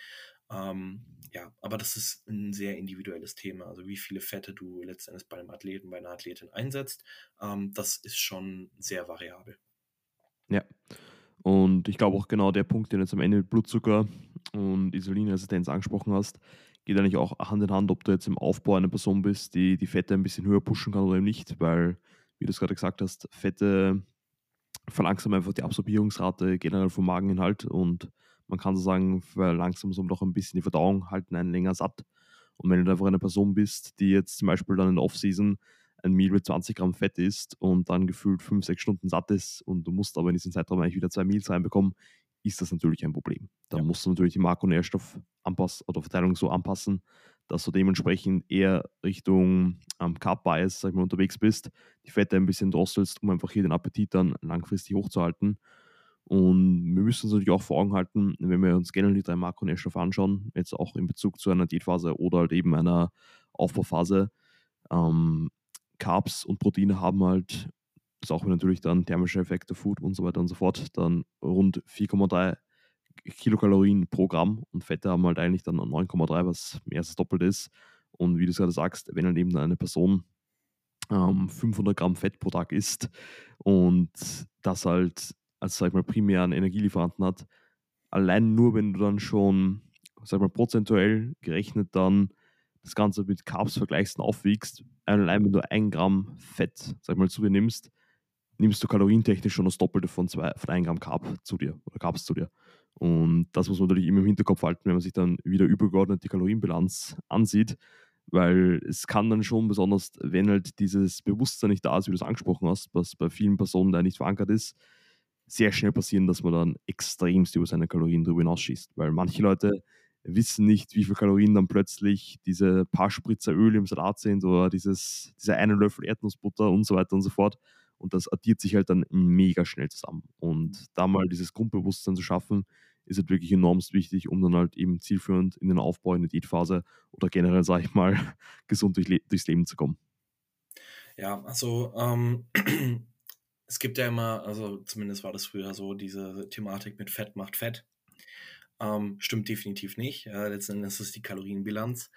Ähm, ja, aber das ist ein sehr individuelles Thema. Also wie viele Fette du letztendlich bei einem Athleten, bei einer Athletin einsetzt, ähm, das ist schon sehr variabel. Ja. Und ich glaube auch genau der Punkt, den du jetzt am Ende mit Blutzucker und Insulinresistenz angesprochen hast, geht eigentlich auch Hand in Hand, ob du jetzt im Aufbau eine Person bist, die die Fette ein bisschen höher pushen kann oder eben nicht, weil, wie du es gerade gesagt hast, Fette verlangsamen einfach die Absorbierungsrate generell vom Mageninhalt und man kann so sagen, verlangsamen so doch ein bisschen die Verdauung, halten einen länger satt. Und wenn du einfach eine Person bist, die jetzt zum Beispiel dann in der Off-Season ein Meal mit 20 Gramm Fett isst und dann gefühlt 5, 6 Stunden satt ist und du musst aber in diesem Zeitraum eigentlich wieder zwei Meals reinbekommen, ist das natürlich ein Problem. Da ja. musst du natürlich die Makronährstoffanpass oder Verteilung so anpassen, dass du dementsprechend eher Richtung ähm, Carb Bias sag mal, unterwegs bist, die Fette ein bisschen drosselst, um einfach hier den Appetit dann langfristig hochzuhalten. Und wir müssen uns natürlich auch vor Augen halten, wenn wir uns generell die drei Makronährstoffe anschauen, jetzt auch in Bezug zu einer Diätphase oder halt eben einer Aufbauphase, ähm, Carbs und Proteine haben halt, das auch natürlich dann thermische Effekte, Food und so weiter und so fort, dann rund 4,3 Kilokalorien pro Gramm und Fette haben halt eigentlich dann 9,3, was mehr als das Doppelte ist. Und wie du gerade sagst, wenn halt eben eine Person ähm, 500 Gramm Fett pro Tag isst und das halt als, sag ich mal, primären Energielieferanten hat, allein nur, wenn du dann schon, sag ich mal, prozentuell gerechnet dann das Ganze mit Carbs vergleichst und aufwiegst, allein wenn du ein Gramm Fett, sag mal, zu dir nimmst, nimmst du kalorientechnisch schon das Doppelte von, zwei, von 1 Gramm Carb zu dir oder Carbs zu dir. Und das muss man natürlich immer im Hinterkopf halten, wenn man sich dann wieder übergeordnet die Kalorienbilanz ansieht, weil es kann dann schon, besonders wenn halt dieses Bewusstsein nicht da ist, wie du es angesprochen hast, was bei vielen Personen da nicht verankert ist, sehr schnell passieren, dass man dann extremst über seine Kalorien drüber hinausschießt. Weil manche Leute wissen nicht, wie viel Kalorien dann plötzlich diese paar Spritzer Öl im Salat sind oder dieses, dieser eine Löffel Erdnussbutter und so weiter und so fort. Und das addiert sich halt dann mega schnell zusammen. Und da mal dieses Grundbewusstsein zu schaffen, ist halt wirklich enormst wichtig, um dann halt eben zielführend in den Aufbau, in die Diätphase oder generell, sage ich mal, gesund durch, durchs Leben zu kommen. Ja, also ähm, es gibt ja immer, also zumindest war das früher so, diese Thematik mit Fett macht Fett. Ähm, stimmt definitiv nicht. Ja, letzten Endes ist es die Kalorienbilanz.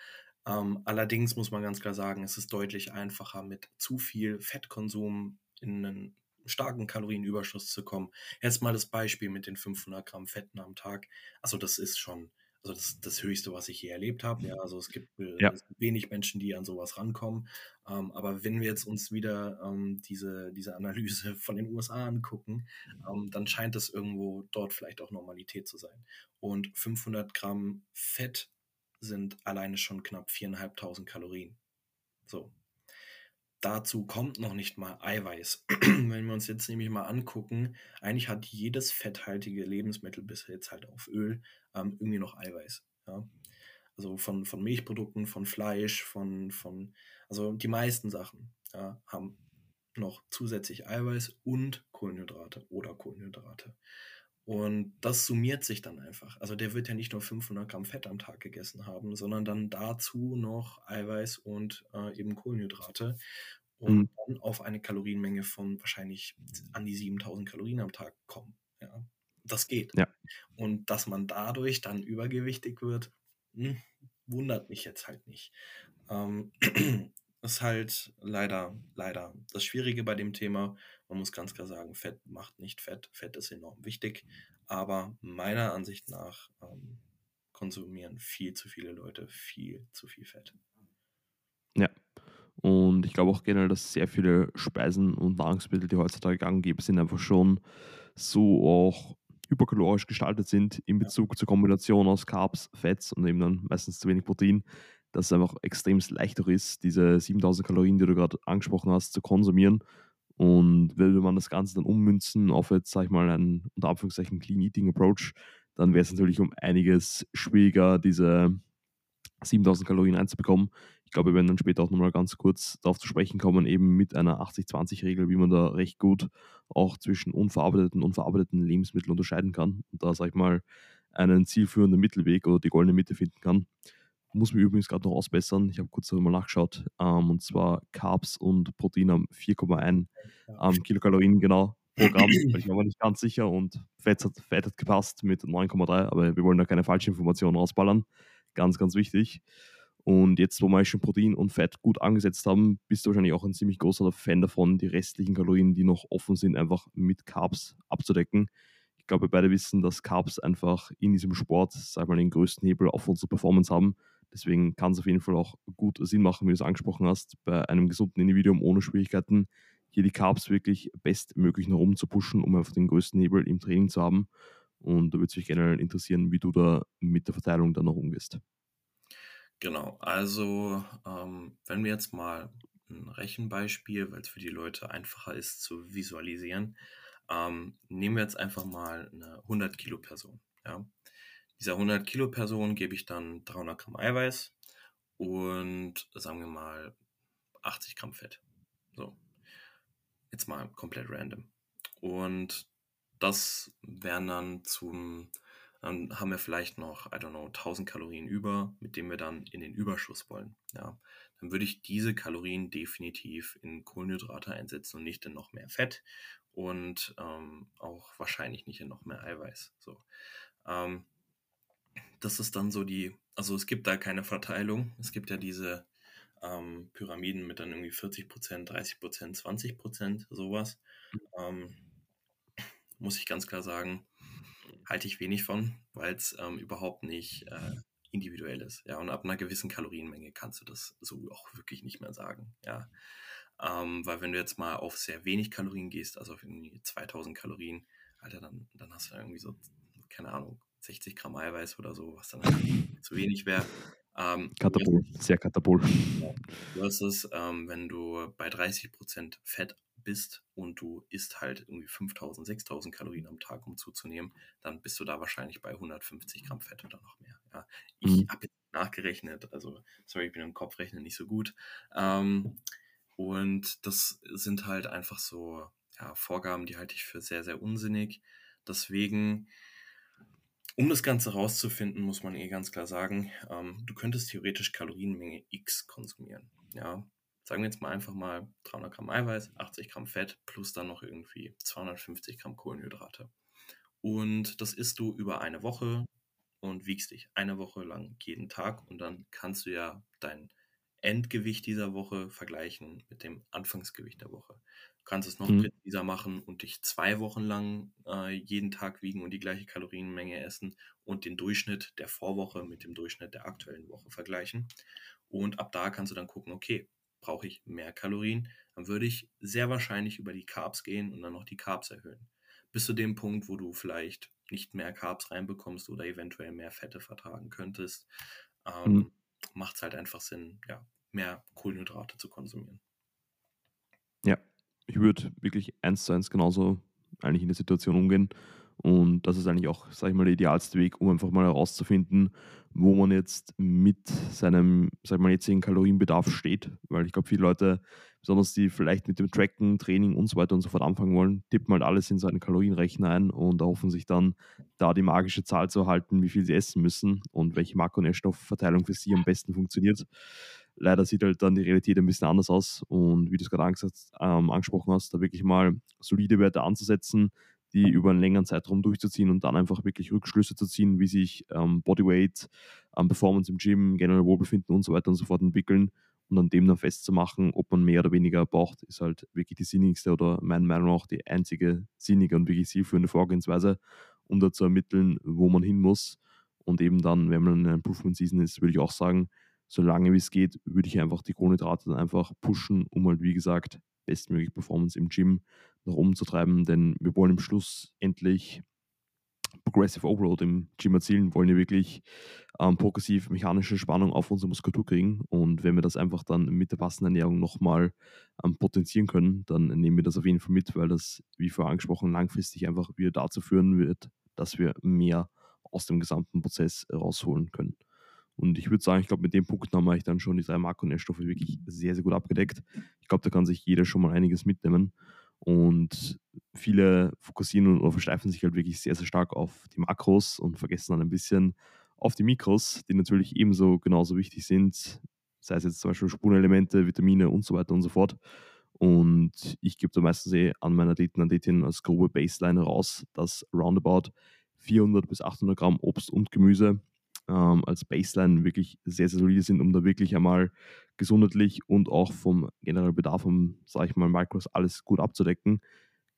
Ähm, allerdings muss man ganz klar sagen, es ist deutlich einfacher, mit zu viel Fettkonsum in einen starken Kalorienüberschuss zu kommen. Jetzt mal das Beispiel mit den 500 Gramm Fetten am Tag. Also das ist schon, also das, das Höchste, was ich je erlebt habe. Ja, also es gibt, äh, ja. es gibt wenig Menschen, die an sowas rankommen. Ähm, aber wenn wir jetzt uns wieder ähm, diese, diese Analyse von den USA angucken, ähm, dann scheint es irgendwo dort vielleicht auch Normalität zu sein. Und 500 Gramm Fett sind alleine schon knapp 4.500 Kalorien. So, Dazu kommt noch nicht mal Eiweiß. Wenn wir uns jetzt nämlich mal angucken, eigentlich hat jedes fetthaltige Lebensmittel bis jetzt halt auf Öl ähm, irgendwie noch Eiweiß. Ja? Also von, von Milchprodukten, von Fleisch, von, von, also die meisten Sachen ja, haben noch zusätzlich Eiweiß und Kohlenhydrate oder Kohlenhydrate. Und das summiert sich dann einfach. Also der wird ja nicht nur 500 Gramm Fett am Tag gegessen haben, sondern dann dazu noch Eiweiß und äh, eben Kohlenhydrate. Und mhm. dann auf eine Kalorienmenge von wahrscheinlich an die 7000 Kalorien am Tag kommen. Ja, das geht. Ja. Und dass man dadurch dann übergewichtig wird, hm, wundert mich jetzt halt nicht. Ähm, ist halt leider, leider das Schwierige bei dem Thema. Man muss ganz klar sagen, Fett macht nicht Fett. Fett ist enorm wichtig. Aber meiner Ansicht nach ähm, konsumieren viel zu viele Leute viel zu viel Fett. Ja. Und ich glaube auch generell, dass sehr viele Speisen und Nahrungsmittel, die heutzutage gang gäbe, sind, einfach schon so auch hyperkalorisch gestaltet sind in Bezug zur Kombination aus Carbs, Fetts und eben dann meistens zu wenig Protein, dass es einfach extrem leichter ist, diese 7000 Kalorien, die du gerade angesprochen hast, zu konsumieren. Und will man das Ganze dann ummünzen auf jetzt, sag ich mal, einen unter Anführungszeichen Clean Eating Approach, dann wäre es natürlich um einiges schwieriger, diese 7000 Kalorien einzubekommen. Ich glaube, wir werden dann später auch nochmal ganz kurz darauf zu sprechen kommen, eben mit einer 80-20-Regel, wie man da recht gut auch zwischen unverarbeiteten und verarbeiteten Lebensmitteln unterscheiden kann und da, sag ich mal, einen zielführenden Mittelweg oder die goldene Mitte finden kann. Muss mir übrigens gerade noch ausbessern. Ich habe kurz darüber nachgeschaut. Ähm, und zwar Carbs und Protein haben 4,1 ähm, Kilokalorien genau pro Gramm. ich war mir nicht ganz sicher und Fett hat, Fett hat gepasst mit 9,3, aber wir wollen da keine falsche Information rausballern. Ganz, ganz wichtig. Und jetzt, wo wir schon Protein und Fett gut angesetzt haben, bist du wahrscheinlich auch ein ziemlich großer Fan davon, die restlichen Kalorien, die noch offen sind, einfach mit Carbs abzudecken. Ich glaube, wir beide wissen, dass Carbs einfach in diesem Sport, sag mal, den größten Hebel auf unsere Performance haben. Deswegen kann es auf jeden Fall auch gut Sinn machen, wie du es angesprochen hast, bei einem gesunden Individuum ohne Schwierigkeiten hier die Carbs wirklich bestmöglich nach oben zu pushen, um einfach den größten Hebel im Training zu haben. Und da würde es mich generell interessieren, wie du da mit der Verteilung dann noch umgehst. Genau, also ähm, wenn wir jetzt mal ein Rechenbeispiel, weil es für die Leute einfacher ist zu visualisieren, ähm, nehmen wir jetzt einfach mal eine 100 Kilo Person. Ja? Dieser 100 Kilo Person gebe ich dann 300 Gramm Eiweiß und sagen wir mal 80 Gramm Fett. So, jetzt mal komplett random. Und das wären dann zum, dann haben wir vielleicht noch, I don't know, 1000 Kalorien über, mit denen wir dann in den Überschuss wollen. Ja, dann würde ich diese Kalorien definitiv in Kohlenhydrate einsetzen und nicht in noch mehr Fett und ähm, auch wahrscheinlich nicht in noch mehr Eiweiß. So. Ähm, das ist dann so die, also es gibt da keine Verteilung. Es gibt ja diese ähm, Pyramiden mit dann irgendwie 40 Prozent, 30 Prozent, 20 Prozent, sowas. Ähm, muss ich ganz klar sagen, halte ich wenig von, weil es ähm, überhaupt nicht äh, individuell ist. Ja, und ab einer gewissen Kalorienmenge kannst du das so auch wirklich nicht mehr sagen. Ja, ähm, weil wenn du jetzt mal auf sehr wenig Kalorien gehst, also auf irgendwie 2000 Kalorien, Alter, dann, dann hast du irgendwie so, keine Ahnung, 60 Gramm Eiweiß oder so, was dann zu wenig wäre. Ähm, Katapult, sehr Katapult. Versus, ähm, wenn du bei 30% Fett bist und du isst halt irgendwie 5000, 6000 Kalorien am Tag, um zuzunehmen, dann bist du da wahrscheinlich bei 150 Gramm Fett oder noch mehr. Ja. Ich mhm. habe jetzt nachgerechnet, also sorry, ich bin im Kopfrechnen nicht so gut. Ähm, und das sind halt einfach so ja, Vorgaben, die halte ich für sehr, sehr unsinnig. Deswegen um das Ganze rauszufinden, muss man eh ganz klar sagen, ähm, du könntest theoretisch Kalorienmenge X konsumieren. Ja, sagen wir jetzt mal einfach mal 300 Gramm Eiweiß, 80 Gramm Fett plus dann noch irgendwie 250 Gramm Kohlenhydrate. Und das isst du über eine Woche und wiegst dich eine Woche lang jeden Tag und dann kannst du ja dein Endgewicht dieser Woche vergleichen mit dem Anfangsgewicht der Woche. Du kannst es noch mhm. präziser machen und dich zwei Wochen lang äh, jeden Tag wiegen und die gleiche Kalorienmenge essen und den Durchschnitt der Vorwoche mit dem Durchschnitt der aktuellen Woche vergleichen. Und ab da kannst du dann gucken, okay, brauche ich mehr Kalorien, dann würde ich sehr wahrscheinlich über die Carbs gehen und dann noch die Carbs erhöhen. Bis zu dem Punkt, wo du vielleicht nicht mehr Carbs reinbekommst oder eventuell mehr Fette vertragen könntest, ähm, mhm. macht es halt einfach Sinn, ja, mehr Kohlenhydrate zu konsumieren. Ja, ich würde wirklich eins zu eins genauso eigentlich in der Situation umgehen. Und das ist eigentlich auch, sage ich mal, der idealste Weg, um einfach mal herauszufinden, wo man jetzt mit seinem, sag ich mal, jetzigen Kalorienbedarf steht. Weil ich glaube, viele Leute, besonders die vielleicht mit dem Tracken, Training und so weiter und so fort anfangen wollen, tippen halt alles in seinen Kalorienrechner ein und erhoffen sich dann, da die magische Zahl zu erhalten, wie viel sie essen müssen und welche Makronährstoffverteilung für sie am besten funktioniert leider sieht halt dann die Realität ein bisschen anders aus. Und wie du es gerade ähm, angesprochen hast, da wirklich mal solide Werte anzusetzen, die über einen längeren Zeitraum durchzuziehen und dann einfach wirklich Rückschlüsse zu ziehen, wie sich ähm, Bodyweight, ähm, Performance im Gym, generell Wohlbefinden und so weiter und so fort entwickeln und an dem dann festzumachen, ob man mehr oder weniger braucht, ist halt wirklich die sinnigste oder meiner Meinung nach die einzige sinnige und wirklich zielführende Vorgehensweise, um da zu ermitteln, wo man hin muss. Und eben dann, wenn man in einer Improvement Season ist, würde ich auch sagen, solange wie es geht, würde ich einfach die Kohlenhydrate dann einfach pushen, um halt, wie gesagt, bestmöglich Performance im Gym nach oben zu treiben. Denn wir wollen im Schluss endlich Progressive Overload im Gym erzielen, wollen ja wirklich ähm, progressiv mechanische Spannung auf unsere Muskulatur kriegen. Und wenn wir das einfach dann mit der passenden Ernährung nochmal ähm, potenzieren können, dann nehmen wir das auf jeden Fall mit, weil das, wie vorher angesprochen, langfristig einfach wieder dazu führen wird, dass wir mehr aus dem gesamten Prozess rausholen können. Und ich würde sagen, ich glaube, mit dem Punkt haben wir dann schon die drei Makronährstoffe wirklich sehr, sehr gut abgedeckt. Ich glaube, da kann sich jeder schon mal einiges mitnehmen. Und viele fokussieren oder versteifen sich halt wirklich sehr, sehr stark auf die Makros und vergessen dann ein bisschen auf die Mikros, die natürlich ebenso genauso wichtig sind, sei es jetzt zum Beispiel Spurenelemente, Vitamine und so weiter und so fort. Und ich gebe da meistens eh an meiner Athleten, Athletinnen als grobe Baseline raus, dass roundabout 400 bis 800 Gramm Obst und Gemüse ähm, als Baseline wirklich sehr, sehr solide sind, um da wirklich einmal gesundheitlich und auch vom generellen Bedarf um, sage ich mal, Micros alles gut abzudecken.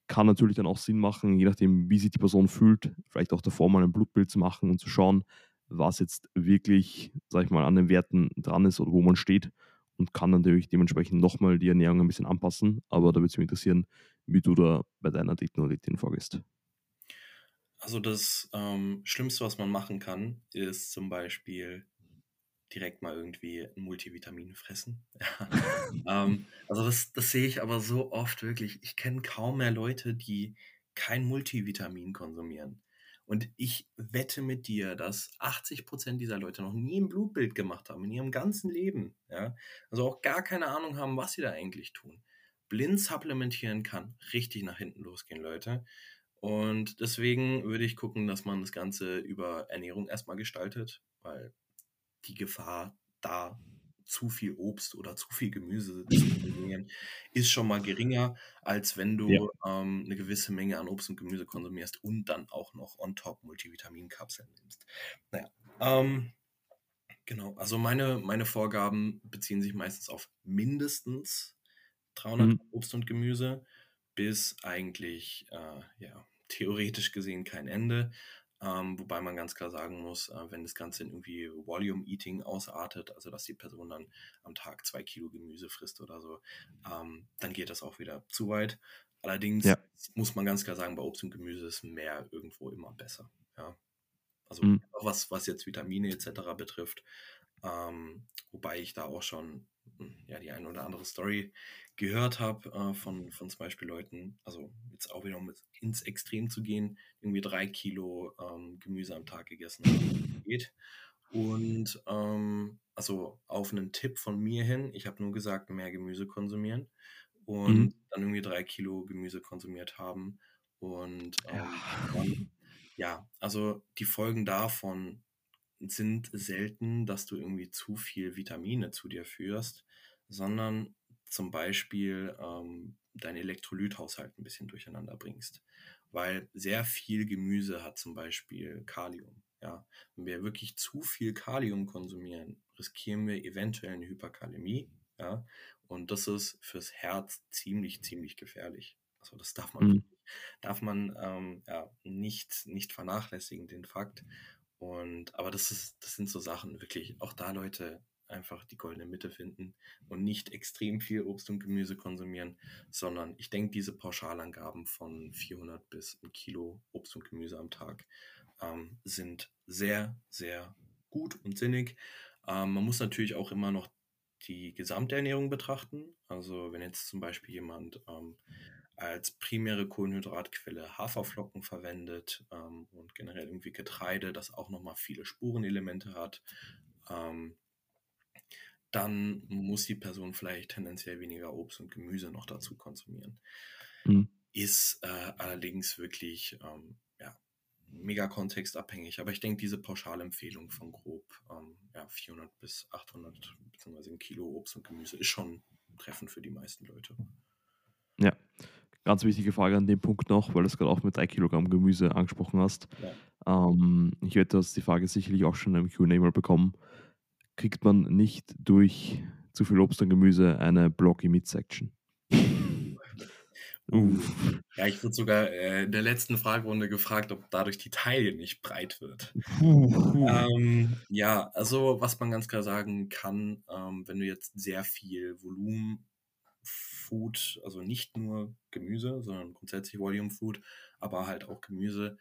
Kann natürlich dann auch Sinn machen, je nachdem, wie sich die Person fühlt, vielleicht auch davor mal ein Blutbild zu machen und zu schauen, was jetzt wirklich, sage ich mal, an den Werten dran ist oder wo man steht und kann natürlich dementsprechend nochmal die Ernährung ein bisschen anpassen. Aber da würde es mich interessieren, wie du da bei deiner Athleten vorgehst. Also das ähm, Schlimmste, was man machen kann, ist zum Beispiel direkt mal irgendwie ein Multivitamin fressen. ähm, also das, das sehe ich aber so oft wirklich. Ich kenne kaum mehr Leute, die kein Multivitamin konsumieren. Und ich wette mit dir, dass 80% dieser Leute noch nie ein Blutbild gemacht haben in ihrem ganzen Leben. Ja? Also auch gar keine Ahnung haben, was sie da eigentlich tun. Blind supplementieren kann richtig nach hinten losgehen, Leute. Und deswegen würde ich gucken, dass man das Ganze über Ernährung erstmal gestaltet, weil die Gefahr da zu viel Obst oder zu viel Gemüse zu konsumieren, ist schon mal geringer, als wenn du Ja. ähm, eine gewisse Menge an Obst und Gemüse konsumierst und dann auch noch on top Multivitaminkapseln nimmst. Naja, ähm, genau. Also meine, meine Vorgaben beziehen sich meistens auf mindestens 300 Mhm. Obst und Gemüse bis eigentlich, äh, ja, theoretisch gesehen kein Ende. Ähm, wobei man ganz klar sagen muss, äh, wenn das Ganze in irgendwie Volume Eating ausartet, also dass die Person dann am Tag zwei Kilo Gemüse frisst oder so, ähm, dann geht das auch wieder zu weit. Allerdings Ja. muss man ganz klar sagen, bei Obst und Gemüse ist mehr irgendwo immer besser. Ja. Also Mhm. auch was, was jetzt Vitamine etc. betrifft. Ähm, wobei ich da auch schon hm, ja, die eine oder andere Story gehört habe äh, von, von zum Beispiel Leuten, also jetzt auch wieder um ins Extrem zu gehen, irgendwie drei Kilo ähm, Gemüse am Tag gegessen. Geht. Und ähm, also auf einen Tipp von mir hin, ich habe nur gesagt, mehr Gemüse konsumieren und Mhm. dann irgendwie drei Kilo Gemüse konsumiert haben. Und ähm, dann, ja, also die Folgen davon sind selten, dass du irgendwie zu viel Vitamine zu dir führst, sondern zum Beispiel ähm, deinen Elektrolythaushalt ein bisschen durcheinander bringst. Weil sehr viel Gemüse hat zum Beispiel Kalium. Ja? Wenn wir wirklich zu viel Kalium konsumieren, riskieren wir eventuell eine Hyperkalämie. Ja? Und das ist fürs Herz ziemlich, ziemlich gefährlich. Also das darf man, Mhm. darf man ähm, ja, nicht, nicht vernachlässigen, den Fakt. Und, aber das ist, das sind so Sachen, wirklich, auch da Leute einfach die goldene Mitte finden und nicht extrem viel Obst und Gemüse konsumieren, sondern ich denke, diese Pauschalangaben von 400 bis ein Kilo Obst und Gemüse am Tag ähm, sind sehr, sehr gut und sinnig. Ähm, man muss natürlich auch immer noch die Gesamternährung betrachten. Also wenn jetzt zum Beispiel jemand ähm, als primäre Kohlenhydratquelle Haferflocken verwendet ähm, und generell irgendwie Getreide, das auch nochmal viele Spurenelemente hat, ähm, dann muss die Person vielleicht tendenziell weniger Obst und Gemüse noch dazu konsumieren. Mhm. Ist äh, allerdings wirklich ähm, ja, mega kontextabhängig. Aber ich denke, diese Pauschalempfehlung von grob ähm, ja, 400 bis 800 bzw. ein Kilo Obst und Gemüse ist schon treffend für die meisten Leute. Ja, ganz wichtige Frage an dem Punkt noch, weil du es gerade auch mit 3 Kilogramm Gemüse angesprochen hast. Ja. Ähm, ich wette, du hast die Frage sicherlich auch schon im Q&A mal bekommen. Kriegt man nicht durch zu viel Obst und Gemüse eine Blocky Midsection? Uff. Ja, ich wurde sogar äh, in der letzten Fragerunde gefragt, ob dadurch die Taille nicht breit wird. Ähm, ja, also was man ganz klar sagen kann, ähm, wenn du jetzt sehr viel Volumen Food, also nicht nur Gemüse, sondern grundsätzlich Volume Food, aber halt auch Gemüse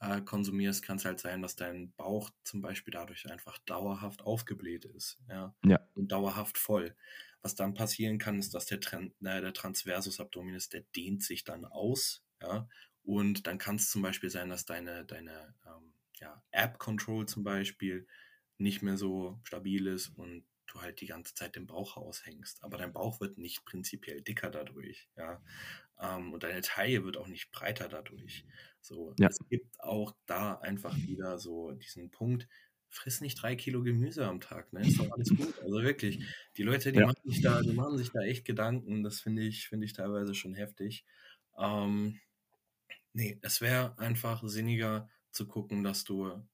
äh, konsumierst, kann es halt sein, dass dein Bauch zum Beispiel dadurch einfach dauerhaft aufgebläht ist, ja, Ja. und dauerhaft voll. Was dann passieren kann, ist, dass der, Tran äh, der Transversus Abdominis, der dehnt sich dann aus, ja, und dann kann es zum Beispiel sein, dass deine, deine ähm, ja, App-Control zum Beispiel nicht mehr so stabil ist und du halt die ganze Zeit den Bauch raushängst. Aber dein Bauch wird nicht prinzipiell dicker dadurch, ja. Ähm, und deine Taille wird auch nicht breiter dadurch. So, Ja. es gibt auch da einfach wieder so diesen Punkt, friss nicht drei Kilo Gemüse am Tag, ne? Ist doch alles gut. Also wirklich, die Leute, die Ja. machen sich da, die machen sich da echt Gedanken. Das finde ich, finde ich teilweise schon heftig. Ähm, nee, es wäre einfach sinniger zu gucken, dass du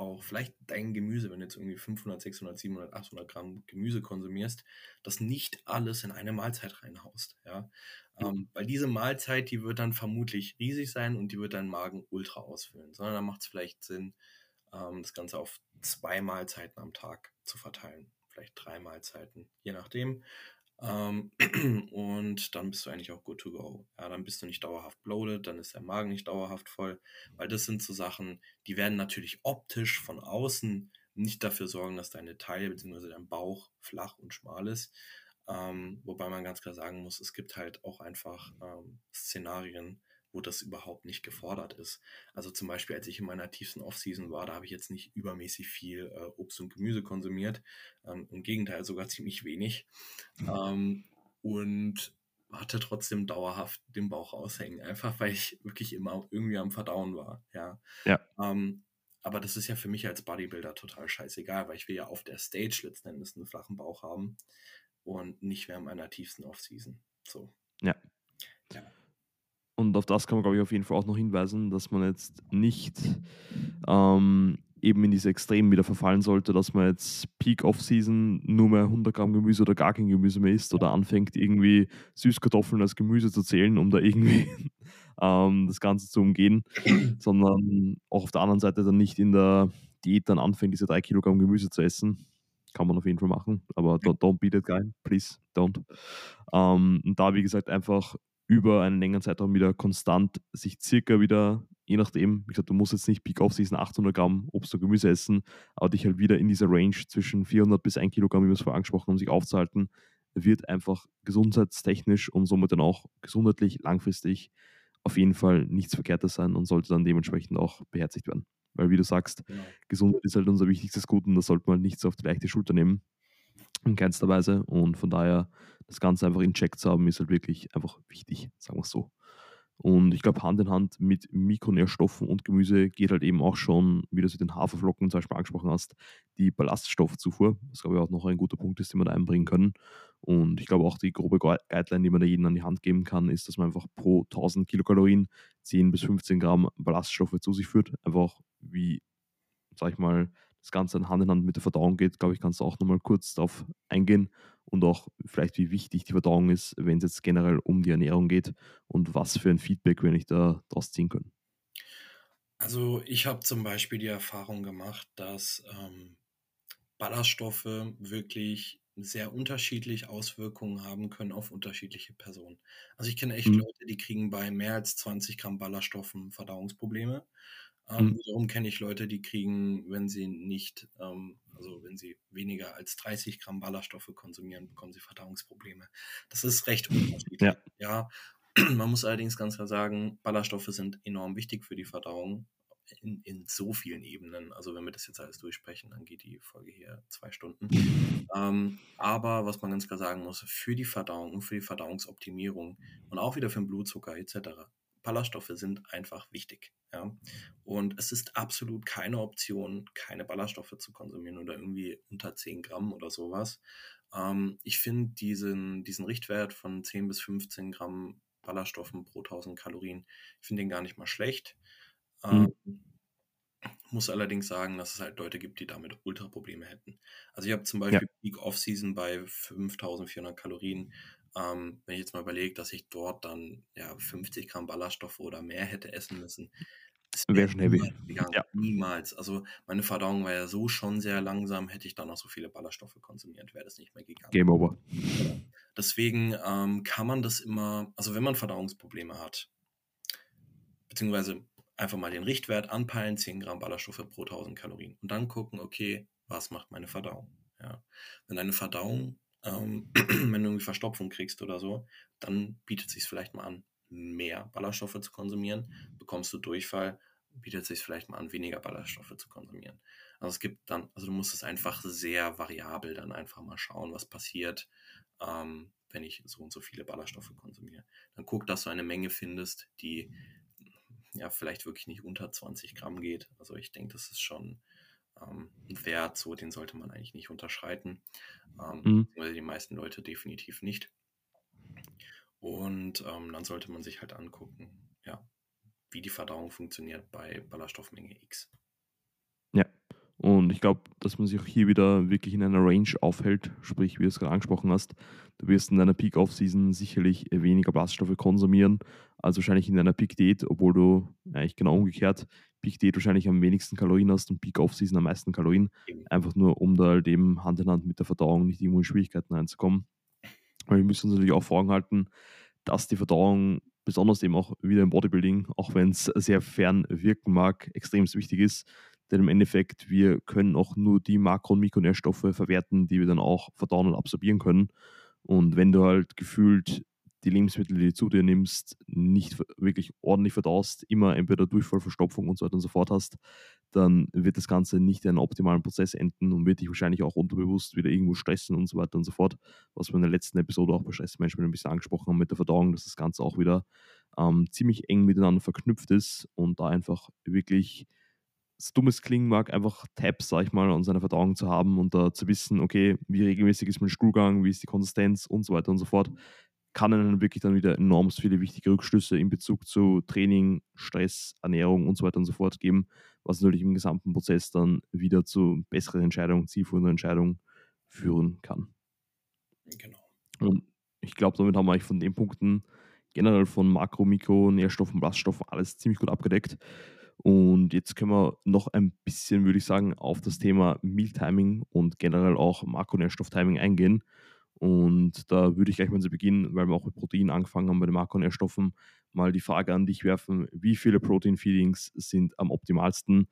auch vielleicht dein Gemüse, wenn du jetzt irgendwie 500, 600, 700, 800 Gramm Gemüse konsumierst, das nicht alles in eine Mahlzeit reinhaust, ja. Ähm, weil diese Mahlzeit, die wird dann vermutlich riesig sein und die wird deinen Magen ultra ausfüllen, sondern da macht es vielleicht Sinn, ähm, das Ganze auf zwei Mahlzeiten am Tag zu verteilen, vielleicht drei Mahlzeiten, je nachdem. Ähm, und dann bist du eigentlich auch good to go. Ja, dann bist du nicht dauerhaft bloated, dann ist der Magen nicht dauerhaft voll, weil das sind so Sachen, die werden natürlich optisch von außen nicht dafür sorgen, dass deine Taille bzw. dein Bauch flach und schmal ist. Ähm, wobei man ganz klar sagen muss, es gibt halt auch einfach ähm, Szenarien, wo das überhaupt nicht gefordert ist. Also zum Beispiel, als ich in meiner tiefsten Off-Season war, da habe ich jetzt nicht übermäßig viel äh, Obst und Gemüse konsumiert. Ähm, Im Gegenteil, sogar ziemlich wenig. Ähm, und hatte trotzdem dauerhaft den Bauch aushängen, einfach weil ich wirklich immer irgendwie am Verdauen war. Ja. Ja. Ähm, aber das ist ja für mich als Bodybuilder total scheißegal, weil ich will ja auf der Stage letzten Endes einen flachen Bauch haben und nicht während meiner tiefsten Offseason. So. Ja. Ja. Und auf das kann man, glaube ich, auf jeden Fall auch noch hinweisen, dass man jetzt nicht ähm, eben in diese Extremen wieder verfallen sollte, dass man jetzt Peak Off-Season nur mehr 100 Gramm Gemüse oder gar kein Gemüse mehr isst oder anfängt irgendwie Süßkartoffeln als Gemüse zu zählen, um da irgendwie ähm, das Ganze zu umgehen, sondern auch auf der anderen Seite dann nicht in der Diät dann anfängt, diese 3 Kilogramm Gemüse zu essen. Kann man auf jeden Fall machen, aber don't, don't be that guy, please, don't. Ähm, und da, wie gesagt, einfach über einen längeren Zeitraum wieder konstant sich circa wieder, je nachdem, wie gesagt, du musst jetzt nicht Peak auf diesen 800 Gramm Obst und Gemüse essen, aber dich halt wieder in dieser Range zwischen 400 bis 1 Kilogramm, wie wir es vorher angesprochen haben, sich aufzuhalten, wird einfach gesundheitstechnisch und somit dann auch gesundheitlich langfristig auf jeden Fall nichts Verkehrtes sein und sollte dann dementsprechend auch beherzigt werden. Weil, wie du sagst, Genau. Gesundheit ist halt unser wichtigstes Gut und das sollte man halt nicht so auf die leichte Schulter nehmen. In keinster Weise. Und von daher, das Ganze einfach in Check zu haben, ist halt wirklich einfach wichtig, sagen wir es so. Und ich glaube, Hand in Hand mit Mikronährstoffen und Gemüse geht halt eben auch schon, wie du es mit den Haferflocken zum Beispiel angesprochen hast, die Ballaststoffzufuhr. Das glaube ich auch noch ein guter Punkt ist, den wir da einbringen können. Und ich glaube auch die grobe Gui- Guideline, die man da jedem an die Hand geben kann, ist, dass man einfach pro 1000 Kilokalorien 10 bis 15 Gramm Ballaststoffe zu sich führt. Einfach wie, sag ich mal, das Ganze Hand in Hand mit der Verdauung geht, glaube ich, kannst du auch nochmal kurz darauf eingehen und auch vielleicht, wie wichtig die Verdauung ist, wenn es jetzt generell um die Ernährung geht und was für ein Feedback wir nicht da daraus ziehen können. Also ich habe zum Beispiel die Erfahrung gemacht, dass ähm, Ballaststoffe wirklich sehr unterschiedlich Auswirkungen haben können auf unterschiedliche Personen. Also ich kenne echt Mhm. Leute, die kriegen bei mehr als 20 Gramm Ballaststoffen Verdauungsprobleme. Ähm, Mhm. wiederum kenne ich Leute, die kriegen, wenn sie nicht, ähm, also wenn sie weniger als 30 Gramm Ballaststoffe konsumieren, bekommen sie Verdauungsprobleme. Das ist recht unterschiedlich. Ja. Ja, man muss allerdings ganz klar sagen, Ballaststoffe sind enorm wichtig für die Verdauung in, in so vielen Ebenen. Also wenn wir das jetzt alles durchsprechen, dann geht die Folge hier zwei Stunden. Ähm, aber was man ganz klar sagen muss, für die Verdauung und für die Verdauungsoptimierung und auch wieder für den Blutzucker etc. Ballaststoffe sind einfach wichtig. Ja? Und es ist absolut keine Option, keine Ballaststoffe zu konsumieren oder irgendwie unter 10 Gramm oder sowas. Ähm, ich finde diesen, diesen Richtwert von 10 bis 15 Gramm Ballaststoffen pro 1000 Kalorien, ich finde den gar nicht mal schlecht. Mhm. Ähm, muss allerdings sagen, dass es halt Leute gibt, die damit Ultra-Probleme hätten. Also ich habe zum Beispiel Peak Off-Season bei 5400 Kalorien. Ähm, wenn ich jetzt mal überlege, dass ich dort dann ja 50 Gramm Ballaststoffe oder mehr hätte essen müssen, das Wäre schon heavy. niemals gegangen. Ja. Niemals. Also meine Verdauung war ja so schon sehr langsam, hätte ich dann noch so viele Ballaststoffe konsumiert, wäre das nicht mehr gegangen. Game over. Deswegen ähm, kann man das immer, also wenn man Verdauungsprobleme hat, beziehungsweise einfach mal den Richtwert anpeilen, 10 Gramm Ballaststoffe pro 1000 Kalorien und dann gucken, okay, was macht meine Verdauung? Ja. Wenn deine Verdauung, ähm, wenn du irgendwie Verstopfung kriegst oder so, dann bietet es sich vielleicht mal an, mehr Ballaststoffe zu konsumieren. Bekommst du Durchfall, bietet sich vielleicht mal an, weniger Ballaststoffe zu konsumieren. Also es gibt dann, also du musst es einfach sehr variabel dann einfach mal schauen, was passiert, ähm, wenn ich so und so viele Ballaststoffe konsumiere. Dann guck, dass du eine Menge findest, die ja vielleicht wirklich nicht unter 20 Gramm geht. Also ich denke, das ist schon ähm, Wert, so den sollte man eigentlich nicht unterschreiten. Ähm, Mhm. Weil die meisten Leute definitiv nicht. Und ähm, dann sollte man sich halt angucken, ja, wie die Verdauung funktioniert bei Ballaststoffmenge X. Und ich glaube, dass man sich auch hier wieder wirklich in einer Range aufhält, sprich, wie du es gerade angesprochen hast. Du wirst in deiner Peak-Off-Season sicherlich weniger Ballaststoffe konsumieren, als wahrscheinlich in deiner Peak-Diät, obwohl du eigentlich genau umgekehrt Peak-Diät wahrscheinlich am wenigsten Kalorien hast und Peak-Off-Season am meisten Kalorien. Einfach nur, um da halt eben Hand in Hand mit der Verdauung nicht irgendwo in Schwierigkeiten reinzukommen. Weil wir müssen uns natürlich auch vor Augen halten, dass die Verdauung besonders eben auch wieder im Bodybuilding, auch wenn es sehr fern wirken mag, extrem wichtig ist. Denn im Endeffekt, wir können auch nur die Makro- und Mikronährstoffe verwerten, die wir dann auch verdauen und absorbieren können. Und wenn du halt gefühlt die Lebensmittel, die du zu dir nimmst, nicht wirklich ordentlich verdaust, immer entweder Durchfall, Verstopfung und so weiter und so fort hast, dann wird das Ganze nicht in einem optimalen Prozess enden und wird dich wahrscheinlich auch unterbewusst wieder irgendwo stressen und so weiter und so fort. Was wir in der letzten Episode auch bei Stressmanagement ein bisschen angesprochen haben mit der Verdauung, dass das Ganze auch wieder ähm, ziemlich eng miteinander verknüpft ist und da einfach wirklich so dumm es klingen mag, einfach Tabs, sag ich mal, an seiner Verdauung zu haben und da zu wissen, okay, wie regelmäßig ist mein Stuhlgang, wie ist die Konsistenz und so weiter und so fort, kann dann wirklich dann wieder enorm viele wichtige Rückschlüsse in Bezug zu Training, Stress, Ernährung und so weiter und so fort geben, was natürlich im gesamten Prozess dann wieder zu besseren Entscheidungen, zielführenden Entscheidungen führen kann. Genau. Und ich glaube, damit haben wir eigentlich von den Punkten generell von Makro, Mikro, Nährstoffen, Ballaststoffen alles ziemlich gut abgedeckt. Und jetzt können wir noch ein bisschen, würde ich sagen, auf das Thema Mealtiming und generell auch Makronährstofftiming eingehen. Und da würde ich gleich mal zu Beginn, weil wir auch mit Protein angefangen haben bei den Makronährstoffen, mal die Frage an dich werfen, wie viele Protein-Feedings sind am optimalsten?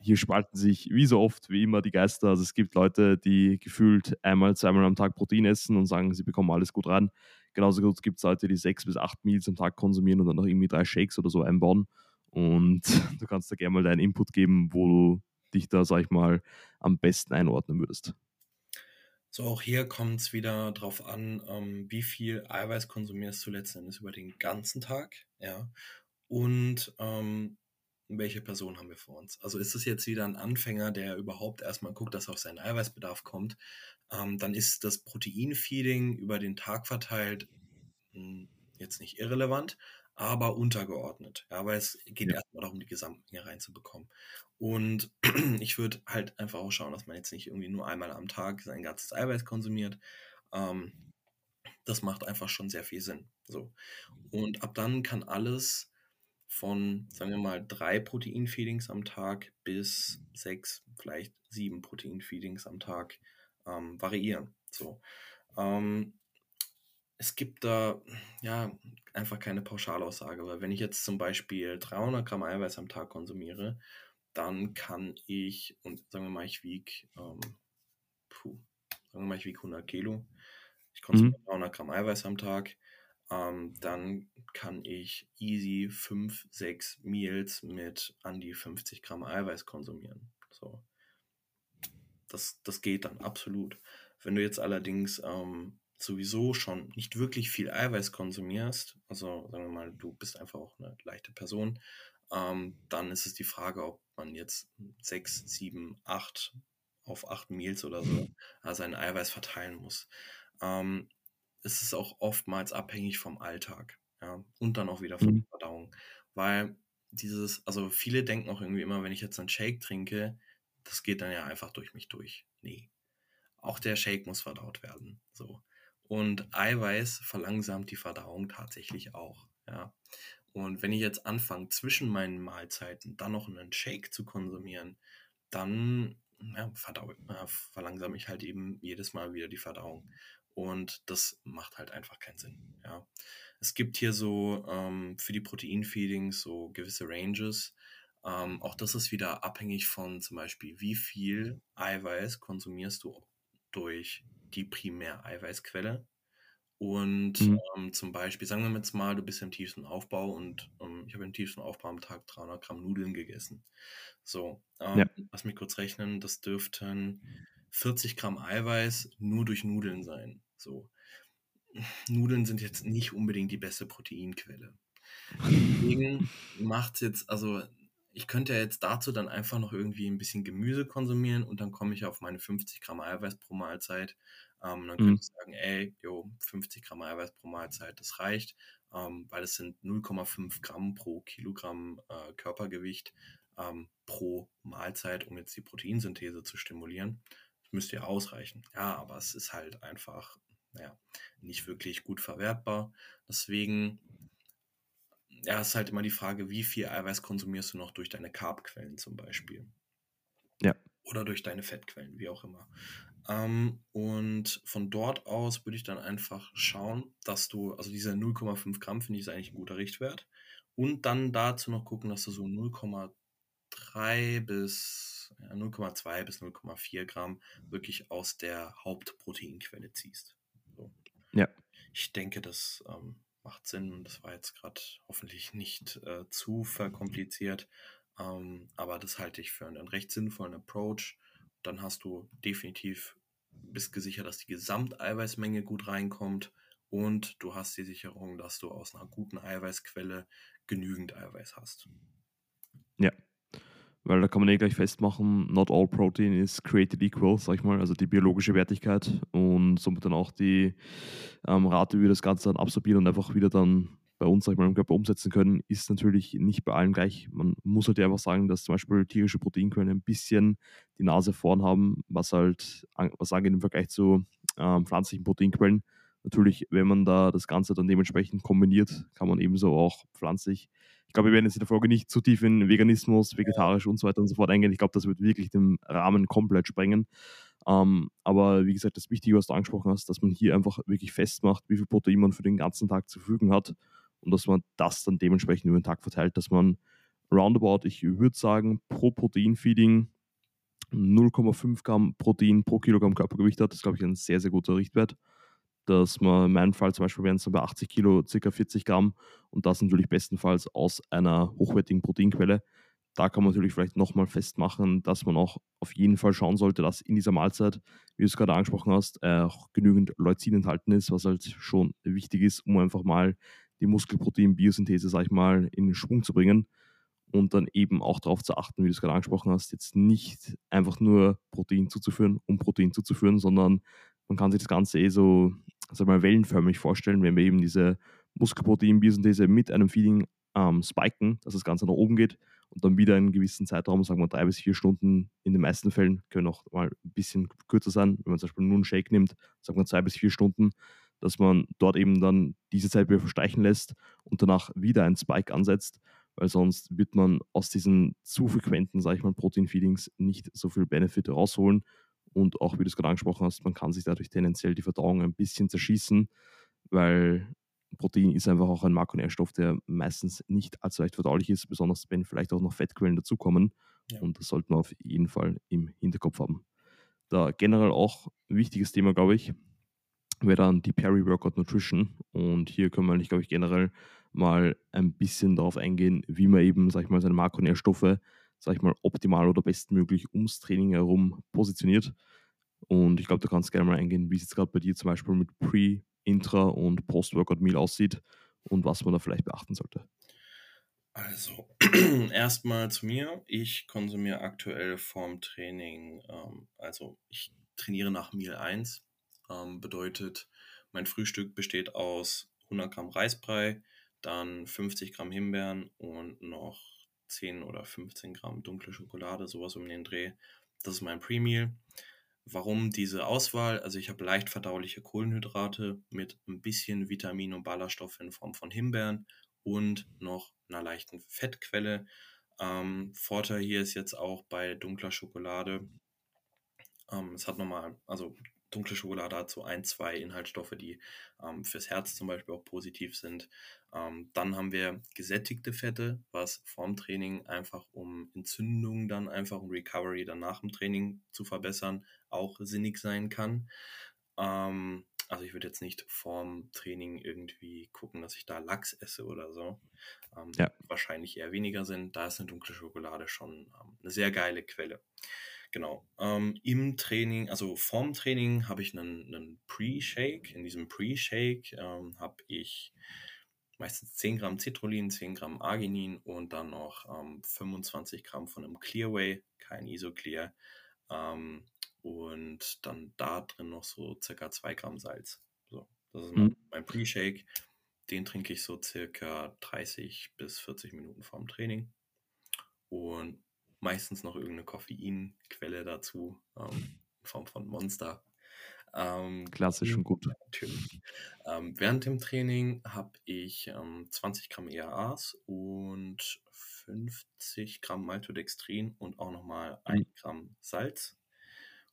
Hier spalten sich wie so oft, wie immer, die Geister. Also es gibt Leute, die gefühlt einmal, zweimal am Tag Protein essen und sagen, sie bekommen alles gut rein. Genauso gut gibt es Leute, die sechs bis acht Meals am Tag konsumieren und dann noch irgendwie drei Shakes oder so einbauen. Und du kannst da gerne mal deinen Input geben, wo du dich da, sag ich mal, am besten einordnen würdest. So, auch hier kommt es wieder darauf an, ähm, wie viel Eiweiß konsumierst du letzten Endes über den ganzen Tag, ja. Und ähm, welche Person haben wir vor uns? Also ist es jetzt wieder ein Anfänger, der überhaupt erstmal guckt, dass er auf seinen Eiweißbedarf kommt, ähm, dann ist das Proteinfeeding über den Tag verteilt mh, hm, jetzt nicht irrelevant, aber untergeordnet. Ja, weil es geht ja. erstmal darum, die Gesamtmenge reinzubekommen. Und ich würde halt einfach auch schauen, dass man jetzt nicht irgendwie nur einmal am Tag sein ganzes Eiweiß konsumiert. Ähm, das macht einfach schon sehr viel Sinn. So. Und ab dann kann alles von, sagen wir mal, drei Proteinfeedings am Tag bis sechs, vielleicht sieben Proteinfeedings am Tag ähm, variieren. So. Ähm, es gibt da ja einfach keine Pauschalaussage, weil wenn ich jetzt zum Beispiel 300 Gramm Eiweiß am Tag konsumiere, dann kann ich, und sagen wir mal, ich wiege, ähm, puh, sagen wir mal, ich wiege 100 Kilo, ich konsumiere mhm. 300 Gramm Eiweiß am Tag, ähm, dann kann ich easy 5, 6 Meals mit an die 50 Gramm Eiweiß konsumieren. So. Das, das geht dann absolut. Wenn du jetzt allerdings ähm, sowieso schon nicht wirklich viel Eiweiß konsumierst, also sagen wir mal, du bist einfach auch eine leichte Person, ähm, dann ist es die Frage, ob man jetzt sechs, sieben, acht auf acht Meals oder so äh, seinen Eiweiß verteilen muss. Ähm, es ist auch oftmals abhängig vom Alltag ja, und dann auch wieder von mhm. der Verdauung, weil dieses, also viele denken auch irgendwie immer, wenn ich jetzt einen Shake trinke, das geht dann ja einfach durch mich durch. Nee. Auch der Shake muss verdaut werden. So. Und Eiweiß verlangsamt die Verdauung tatsächlich auch. Ja. Und wenn ich jetzt anfange, zwischen meinen Mahlzeiten dann noch einen Shake zu konsumieren, dann ja, verdau, äh, verlangsame ich halt eben jedes Mal wieder die Verdauung. Und das macht halt einfach keinen Sinn. Ja. Es gibt hier so ähm, für die Proteinfeedings so gewisse Ranges. Ähm, auch das ist wieder abhängig von zum Beispiel, wie viel Eiweiß konsumierst du durch die Primär-Eiweißquelle. Und mhm. ähm, zum Beispiel, sagen wir jetzt mal, du bist im tiefsten Aufbau und ähm, ich habe im tiefsten Aufbau am Tag 300 Gramm Nudeln gegessen. So, ähm, ja. lass mich kurz rechnen, das dürften 40 Gramm Eiweiß nur durch Nudeln sein. So, Nudeln sind jetzt nicht unbedingt die beste Proteinquelle. Deswegen macht es jetzt, also ich könnte ja jetzt dazu dann einfach noch irgendwie ein bisschen Gemüse konsumieren und dann komme ich auf meine 50 Gramm Eiweiß pro Mahlzeit. Ähm, dann mhm. könnte ich sagen, ey, jo, 50 Gramm Eiweiß pro Mahlzeit, das reicht, ähm, weil es sind 0,5 Gramm pro Kilogramm äh, Körpergewicht ähm, pro Mahlzeit, um jetzt die Proteinsynthese zu stimulieren. Das müsste ja ausreichen. Ja, aber es ist halt einfach, naja, nicht wirklich gut verwertbar. Deswegen ja, ist halt immer die Frage, wie viel Eiweiß konsumierst du noch durch deine Carbquellen zum Beispiel. Ja. Oder durch deine Fettquellen, wie auch immer. Ähm, und von dort aus würde ich dann einfach schauen, dass du, also diese 0,5 Gramm finde ich ist eigentlich ein guter Richtwert. Und dann dazu noch gucken, dass du so 0,3 bis ja, 0,2 bis 0,4 Gramm wirklich aus der Hauptproteinquelle ziehst. So. Ja. ich denke, das ähm, macht Sinn und das war jetzt gerade hoffentlich nicht äh, zu verkompliziert. Ähm, aber das halte ich für einen recht sinnvollen Approach. Dann hast du definitiv, bist gesichert, dass die Gesamteiweißmenge gut reinkommt und du hast die Sicherung, dass du aus einer guten Eiweißquelle genügend Eiweiß hast. Ja, weil da kann man eh gleich festmachen, not all protein is created equal, sag ich mal, also die biologische Wertigkeit und somit dann auch die ähm, Rate, wie wir das Ganze dann absorbieren und einfach wieder dann bei uns, sag ich mal, im Körper umsetzen können, ist natürlich nicht bei allen gleich. Man muss halt einfach sagen, dass zum Beispiel tierische Proteinquellen ein bisschen die Nase vorn haben, was halt, was angeht im Vergleich zu ähm, pflanzlichen Proteinquellen. Natürlich, wenn man da das Ganze dann dementsprechend kombiniert, kann man ebenso auch pflanzlich ich glaube, wir werden jetzt in der Folge nicht zu tief in Veganismus, vegetarisch und so weiter und so fort eingehen. Ich glaube, das wird wirklich den Rahmen komplett sprengen. Ähm, aber wie gesagt, das Wichtige, was du angesprochen hast, dass man hier einfach wirklich festmacht, wie viel Protein man für den ganzen Tag zur Verfügung hat und dass man das dann dementsprechend über den Tag verteilt, dass man roundabout, ich würde sagen, pro Proteinfeeding 0,5 Gramm Protein pro Kilogramm Körpergewicht hat. Das ist, glaube ich, ein sehr, sehr guter Richtwert dass man in meinem Fall zum Beispiel wären es bei 80 Kilo ca. 40 Gramm und das natürlich bestenfalls aus einer hochwertigen Proteinquelle. Da kann man natürlich vielleicht nochmal festmachen, dass man auch auf jeden Fall schauen sollte, dass in dieser Mahlzeit, wie du es gerade angesprochen hast, auch genügend Leucin enthalten ist, was halt schon wichtig ist, um einfach mal die Muskelprotein-Biosynthese, sag ich mal, in Schwung zu bringen und dann eben auch darauf zu achten, wie du es gerade angesprochen hast, jetzt nicht einfach nur Protein zuzuführen, um Protein zuzuführen, sondern man kann sich das Ganze eh so sag mal, wellenförmig vorstellen, wenn wir eben diese Muskelprotein-Biosynthese mit einem Feeding ähm, spiken, dass das Ganze nach oben geht und dann wieder einen gewissen Zeitraum, sagen wir drei bis vier Stunden, in den meisten Fällen können auch mal ein bisschen kürzer sein, wenn man zum Beispiel nur einen Shake nimmt, sagen wir zwei bis vier Stunden, dass man dort eben dann diese Zeit wieder verstreichen lässt und danach wieder einen Spike ansetzt, weil sonst wird man aus diesen zu frequenten, sage ich mal, Protein-Feedings nicht so viel Benefit rausholen und auch, wie du es gerade angesprochen hast, man kann sich dadurch tendenziell die Verdauung ein bisschen zerschießen, weil Protein ist einfach auch ein Makronährstoff, der meistens nicht allzu leicht verdaulich ist, besonders wenn vielleicht auch noch Fettquellen dazukommen. Ja. Und das sollte man auf jeden Fall im Hinterkopf haben. Da generell auch ein wichtiges Thema, glaube ich, wäre dann die Peri-Workout Nutrition. Und hier können wir eigentlich, glaube ich, generell mal ein bisschen darauf eingehen, wie man eben, sag ich mal, seine Makronährstoffe sag ich mal, optimal oder bestmöglich ums Training herum positioniert. Und ich glaube, du kannst gerne mal eingehen, wie es jetzt gerade bei dir zum Beispiel mit Pre-, Intra- und Post-Workout-Meal aussieht und was man da vielleicht beachten sollte. Also, erstmal zu mir. Ich konsumiere aktuell vorm Training, ähm, also ich trainiere nach Meal 1. Ähm, bedeutet, mein Frühstück besteht aus 100 Gramm Reisbrei, dann 50 Gramm Himbeeren und noch 10 oder 15 Gramm dunkle Schokolade, sowas um den Dreh. Das ist mein Pre-Meal. Warum diese Auswahl? Also ich habe leicht verdauliche Kohlenhydrate mit ein bisschen Vitamin und Ballaststoffe in Form von Himbeeren und noch einer leichten Fettquelle. Ähm, Vorteil hier ist jetzt auch bei dunkler Schokolade, ähm, es hat nochmal, also dunkle Schokolade hat so ein, zwei Inhaltsstoffe, die ähm, fürs Herz zum Beispiel auch positiv sind. Ähm, dann haben wir gesättigte Fette, was vorm Training einfach um Entzündungen dann einfach um Recovery dann nach dem Training zu verbessern, auch sinnig sein kann. Ähm, also ich würde jetzt nicht vorm Training irgendwie gucken, dass ich da Lachs esse oder so. Ähm, ja. Wahrscheinlich eher weniger sind. Da ist eine dunkle Schokolade schon ähm, eine sehr geile Quelle. Genau. Ähm, Im Training, also vorm Training habe ich einen, einen Pre-Shake. In diesem Pre-Shake ähm, habe ich meistens 10 Gramm Citrullin, 10 Gramm Arginin und dann noch ähm, 25 Gramm von einem Clearway, kein Isoclear. Ähm, und dann da drin noch so circa 2 Gramm Salz. So, das ist mhm. mein Pre-Shake. Den trinke ich so circa 30 bis 40 Minuten vorm Training. Und meistens noch irgendeine Koffeinquelle dazu, ähm, in Form von Monster. Ähm, Klassisch und gut. Natürlich. Ähm, während dem Training habe ich ähm, 20 Gramm ERAs und 50 Gramm Maltodextrin und auch nochmal 1 mhm. Gramm Salz.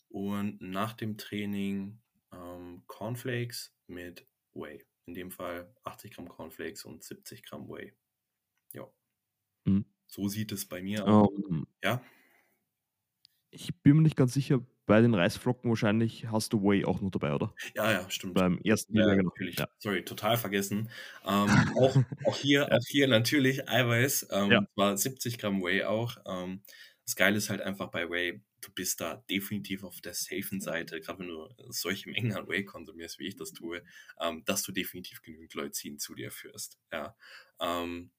Und nach dem Training ähm, Cornflakes mit Whey. In dem Fall 80 Gramm Cornflakes und 70 Gramm Whey. Ja. Mhm. So sieht es bei mir aus. Ja. Ich bin mir nicht ganz sicher, bei den Reisflocken wahrscheinlich hast du Whey auch noch dabei, oder? Ja, ja, stimmt. Beim ersten Ja, genau. natürlich. Ja. Sorry, total vergessen. Ähm, auch, auch, hier, Ja. auch hier natürlich Eiweiß, ähm, Ja. zwar 70 Gramm Whey auch. Ähm, das Geile ist halt einfach bei Whey, du bist da definitiv auf der safen Seite, gerade wenn du solche Mengen an Whey konsumierst, wie ich das tue, ähm, dass du definitiv genügend Leucin zu dir führst. Ja. Ähm,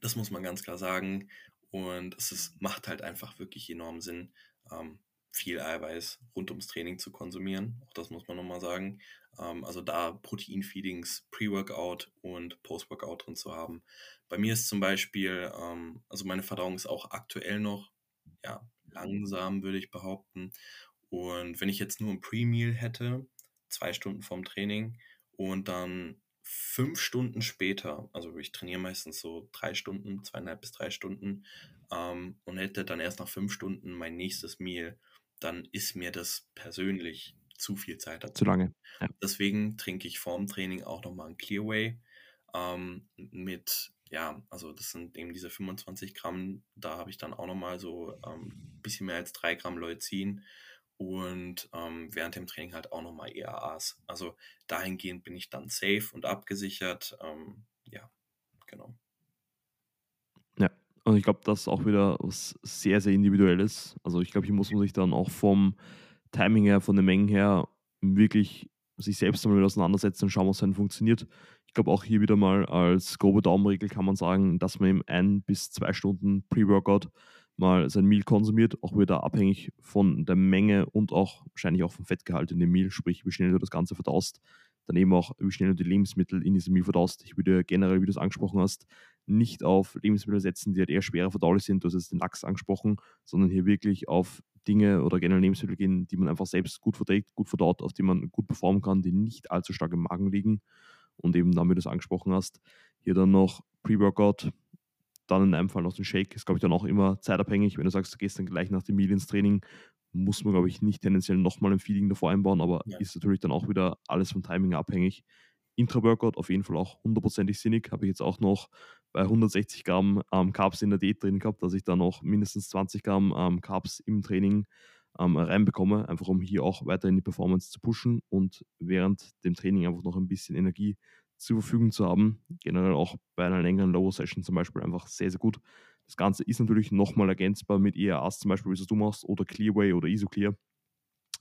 das muss man ganz klar sagen. Und es ist, macht halt einfach wirklich enorm Sinn, ähm, viel Eiweiß rund ums Training zu konsumieren. Auch das muss man nochmal sagen. Ähm, also da Proteinfeedings, Pre-Workout und Post-Workout drin zu haben. Bei mir ist zum Beispiel, ähm, also meine Verdauung ist auch aktuell noch, ja, langsam würde ich behaupten. Und wenn ich jetzt nur ein Pre-Meal hätte, zwei Stunden vorm Training und dann fünf Stunden später, also ich trainiere meistens so drei Stunden, zweieinhalb bis drei Stunden, ähm, und hätte dann erst nach fünf Stunden mein nächstes Meal, dann ist mir das persönlich zu viel Zeit dazu. Zu lange. Ja. Deswegen trinke ich vorm Training auch nochmal ein Clearway ähm, mit, ja, also das sind eben diese 25 Gramm, da habe ich dann auch nochmal so ein ähm, bisschen mehr als drei Gramm Leucin und ähm, während dem Training halt auch nochmal EAAs. Also dahingehend bin ich dann safe und abgesichert. Ähm, ja, genau. Ja, und ich glaube, das ist auch wieder was sehr, sehr individuelles. Also ich glaube, hier muss man sich dann auch vom Timing her, von den Mengen her wirklich sich selbst einmal auseinandersetzen und schauen, was dann funktioniert. Ich glaube, auch hier wieder mal als grobe Daumenregel kann man sagen, dass man eben ein bis zwei Stunden Pre-Workout mal sein Meal konsumiert, auch wieder abhängig von der Menge und auch wahrscheinlich auch vom Fettgehalt in dem Meal, sprich, wie schnell du das Ganze verdaust. Dann eben auch, wie schnell du die Lebensmittel in diesem Meal verdaust. Ich würde generell, wie du es angesprochen hast, nicht auf Lebensmittel setzen, die halt eher schwerer verdaulich sind. Du hast jetzt den Lachs angesprochen, sondern hier wirklich auf Dinge oder generell Lebensmittel gehen, die man einfach selbst gut verträgt, gut verdaut, auf die man gut performen kann, die nicht allzu stark im Magen liegen. Und eben dann, wie du es angesprochen hast, hier dann noch Pre-Workout, dann in einem Fall noch den Shake. Ist, glaube ich, dann auch immer zeitabhängig. Wenn du sagst, du gehst dann gleich nach dem Meal ins Training, muss man, glaube ich, nicht tendenziell nochmal ein Feeding davor einbauen, aber Ja. ist natürlich dann auch wieder alles vom Timing abhängig. Intra-Workout auf jeden Fall auch hundertprozentig sinnig. Habe ich jetzt auch noch bei 160 Gramm ähm, Carbs in der Diät drin gehabt, dass ich dann noch mindestens 20 Gramm ähm, Carbs im Training ähm, reinbekomme, einfach um hier auch weiterhin die Performance zu pushen und während dem Training einfach noch ein bisschen Energie zur Verfügung zu haben. Generell auch bei einer längeren Lower Session zum Beispiel einfach sehr, sehr gut. Das Ganze ist natürlich nochmal ergänzbar mit ERAs zum Beispiel, wie es du machst, oder Clearway oder Isoclear.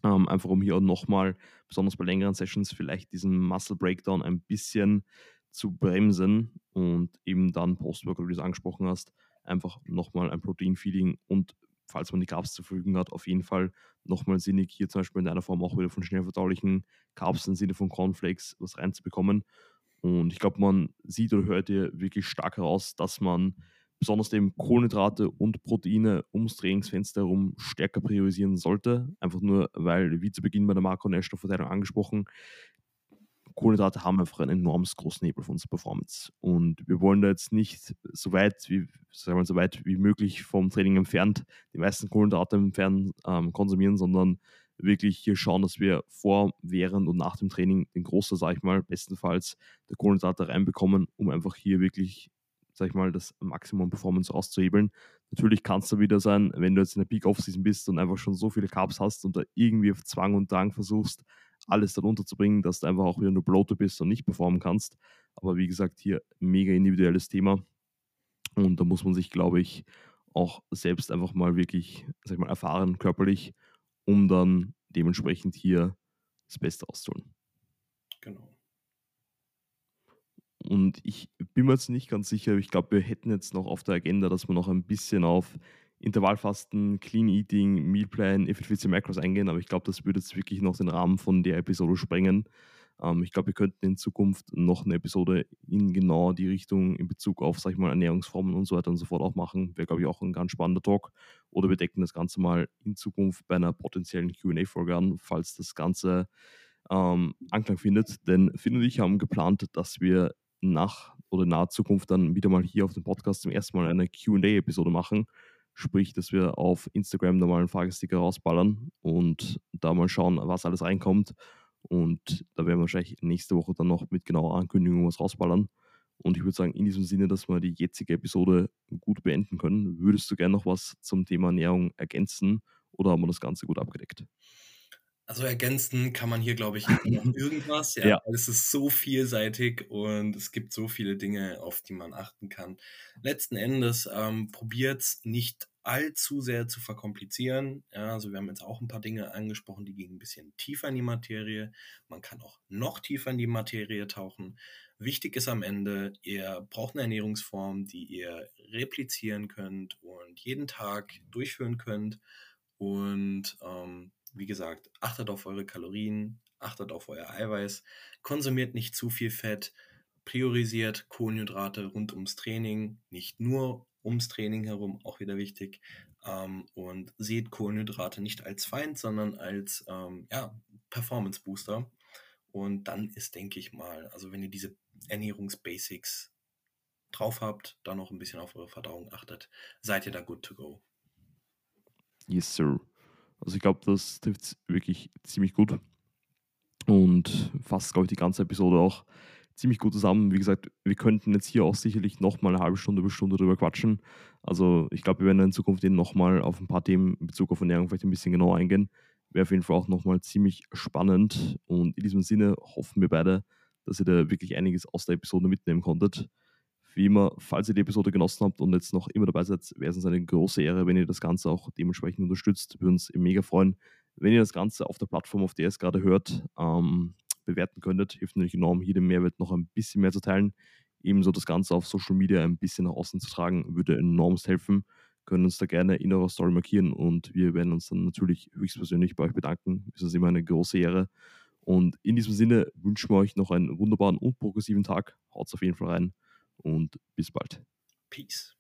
Ähm, einfach um hier nochmal, besonders bei längeren Sessions, vielleicht diesen Muscle Breakdown ein bisschen zu bremsen und eben dann Post-Workout, wie du es angesprochen hast, einfach nochmal ein Protein-Feeding und falls man die Carbs zur Verfügung hat, auf jeden Fall nochmal sinnig, hier zum Beispiel in einer Form auch wieder von schnell verdaulichen Carbs im Sinne von Cornflakes was reinzubekommen. Und ich glaube, man sieht oder hört hier wirklich stark heraus, dass man besonders eben Kohlenhydrate und Proteine ums Trainingsfenster herum stärker priorisieren sollte. Einfach nur, weil, wie zu Beginn bei der Makronährstoffverteilung angesprochen, Kohlenhydrate haben einfach einen enorm großen Hebel für unsere Performance. Und wir wollen da jetzt nicht so weit wie, sagen wir so weit wie möglich vom Training entfernt die meisten Kohlenhydrate entfernt ähm, konsumieren, sondern wirklich hier schauen, dass wir vor, während und nach dem Training den Großteil, sage ich mal, bestenfalls der Kohlenhydrate reinbekommen, um einfach hier wirklich, sage ich mal, das Maximum Performance rauszuhebeln. Natürlich kann es da wieder sein, wenn du jetzt in der Peak-Off-Season bist und einfach schon so viele Carbs hast und da irgendwie auf Zwang und Drang versuchst, alles dann unterzubringen, dass du einfach auch wieder nur bloated bist und nicht performen kannst. Aber wie gesagt, hier mega individuelles Thema. Und da muss man sich, glaube ich, auch selbst einfach mal wirklich, sag ich mal, erfahren körperlich, um dann dementsprechend hier das Beste auszuholen. Genau. Und ich bin mir jetzt nicht ganz sicher, ich glaube, wir hätten jetzt noch auf der Agenda, dass wir noch ein bisschen auf Intervallfasten, Clean Eating, Mealplan, Effizienz Macros eingehen, aber ich glaube, das würde jetzt wirklich noch den Rahmen von der Episode sprengen. Ähm, ich glaube, wir könnten in Zukunft noch eine Episode in genau die Richtung in Bezug auf, sag ich mal, Ernährungsformen und so weiter und so fort auch machen. Wäre, glaube ich, auch ein ganz spannender Talk. Oder wir decken das Ganze mal in Zukunft bei einer potenziellen QA-Folge an, falls das Ganze ähm, Anklang findet. Denn Finn und ich haben geplant, dass wir nach oder in naher Zukunft dann wieder mal hier auf dem Podcast zum ersten Mal eine QA-Episode machen. Sprich, dass wir auf Instagram da mal einen Fragesticker rausballern und da mal schauen, was alles reinkommt. Und da werden wir wahrscheinlich nächste Woche dann noch mit genauer Ankündigung was rausballern. Und ich würde sagen, in diesem Sinne, dass wir die jetzige Episode gut beenden können, würdest du gerne noch was zum Thema Ernährung ergänzen oder haben wir das Ganze gut abgedeckt? Also ergänzen kann man hier, glaube ich, noch irgendwas, ja, Ja. es ist so vielseitig und es gibt so viele Dinge, auf die man achten kann. Letzten Endes ähm, probiert es nicht allzu sehr zu verkomplizieren. Ja, also wir haben jetzt auch ein paar Dinge angesprochen, die gehen ein bisschen tiefer in die Materie. Man kann auch noch tiefer in die Materie tauchen. Wichtig ist am Ende, ihr braucht eine Ernährungsform, die ihr replizieren könnt und jeden Tag durchführen könnt. Und ähm, wie gesagt, achtet auf eure Kalorien, achtet auf euer Eiweiß, konsumiert nicht zu viel Fett, priorisiert Kohlenhydrate rund ums Training, nicht nur ums Training herum, auch wieder wichtig. Ähm, und seht Kohlenhydrate nicht als Feind, sondern als ähm, ja, Performance Booster. Und dann ist, denke ich mal, also wenn ihr diese Ernährungsbasics drauf habt, dann noch ein bisschen auf eure Verdauung achtet, seid ihr da good to go. Yes, sir. Also ich glaube, das trifft wirklich ziemlich gut und fasst, glaube ich, die ganze Episode auch ziemlich gut zusammen. Wie gesagt, wir könnten jetzt hier auch sicherlich nochmal eine halbe Stunde bis Stunde drüber quatschen. Also ich glaube, wir werden in Zukunft eben nochmal auf ein paar Themen in Bezug auf Ernährung vielleicht ein bisschen genauer eingehen. Wäre auf jeden Fall auch nochmal ziemlich spannend. Und in diesem Sinne hoffen wir beide, dass ihr da wirklich einiges aus der Episode mitnehmen konntet. Wie immer, falls ihr die Episode genossen habt und jetzt noch immer dabei seid, wäre es uns eine große Ehre, wenn ihr das Ganze auch dementsprechend unterstützt. Würden uns mega freuen, wenn ihr das Ganze auf der Plattform, auf der ihr es gerade hört, ähm, bewerten könntet. Hilft natürlich enorm, hier den Mehrwert noch ein bisschen mehr zu teilen. Ebenso das Ganze auf Social Media ein bisschen nach außen zu tragen, würde enorm helfen. Können uns da gerne in eurer Story markieren und wir werden uns dann natürlich höchstpersönlich bei euch bedanken. Es ist immer eine große Ehre. Und in diesem Sinne wünschen wir euch noch einen wunderbaren und progressiven Tag. Haut auf jeden Fall rein und bis bald. Peace.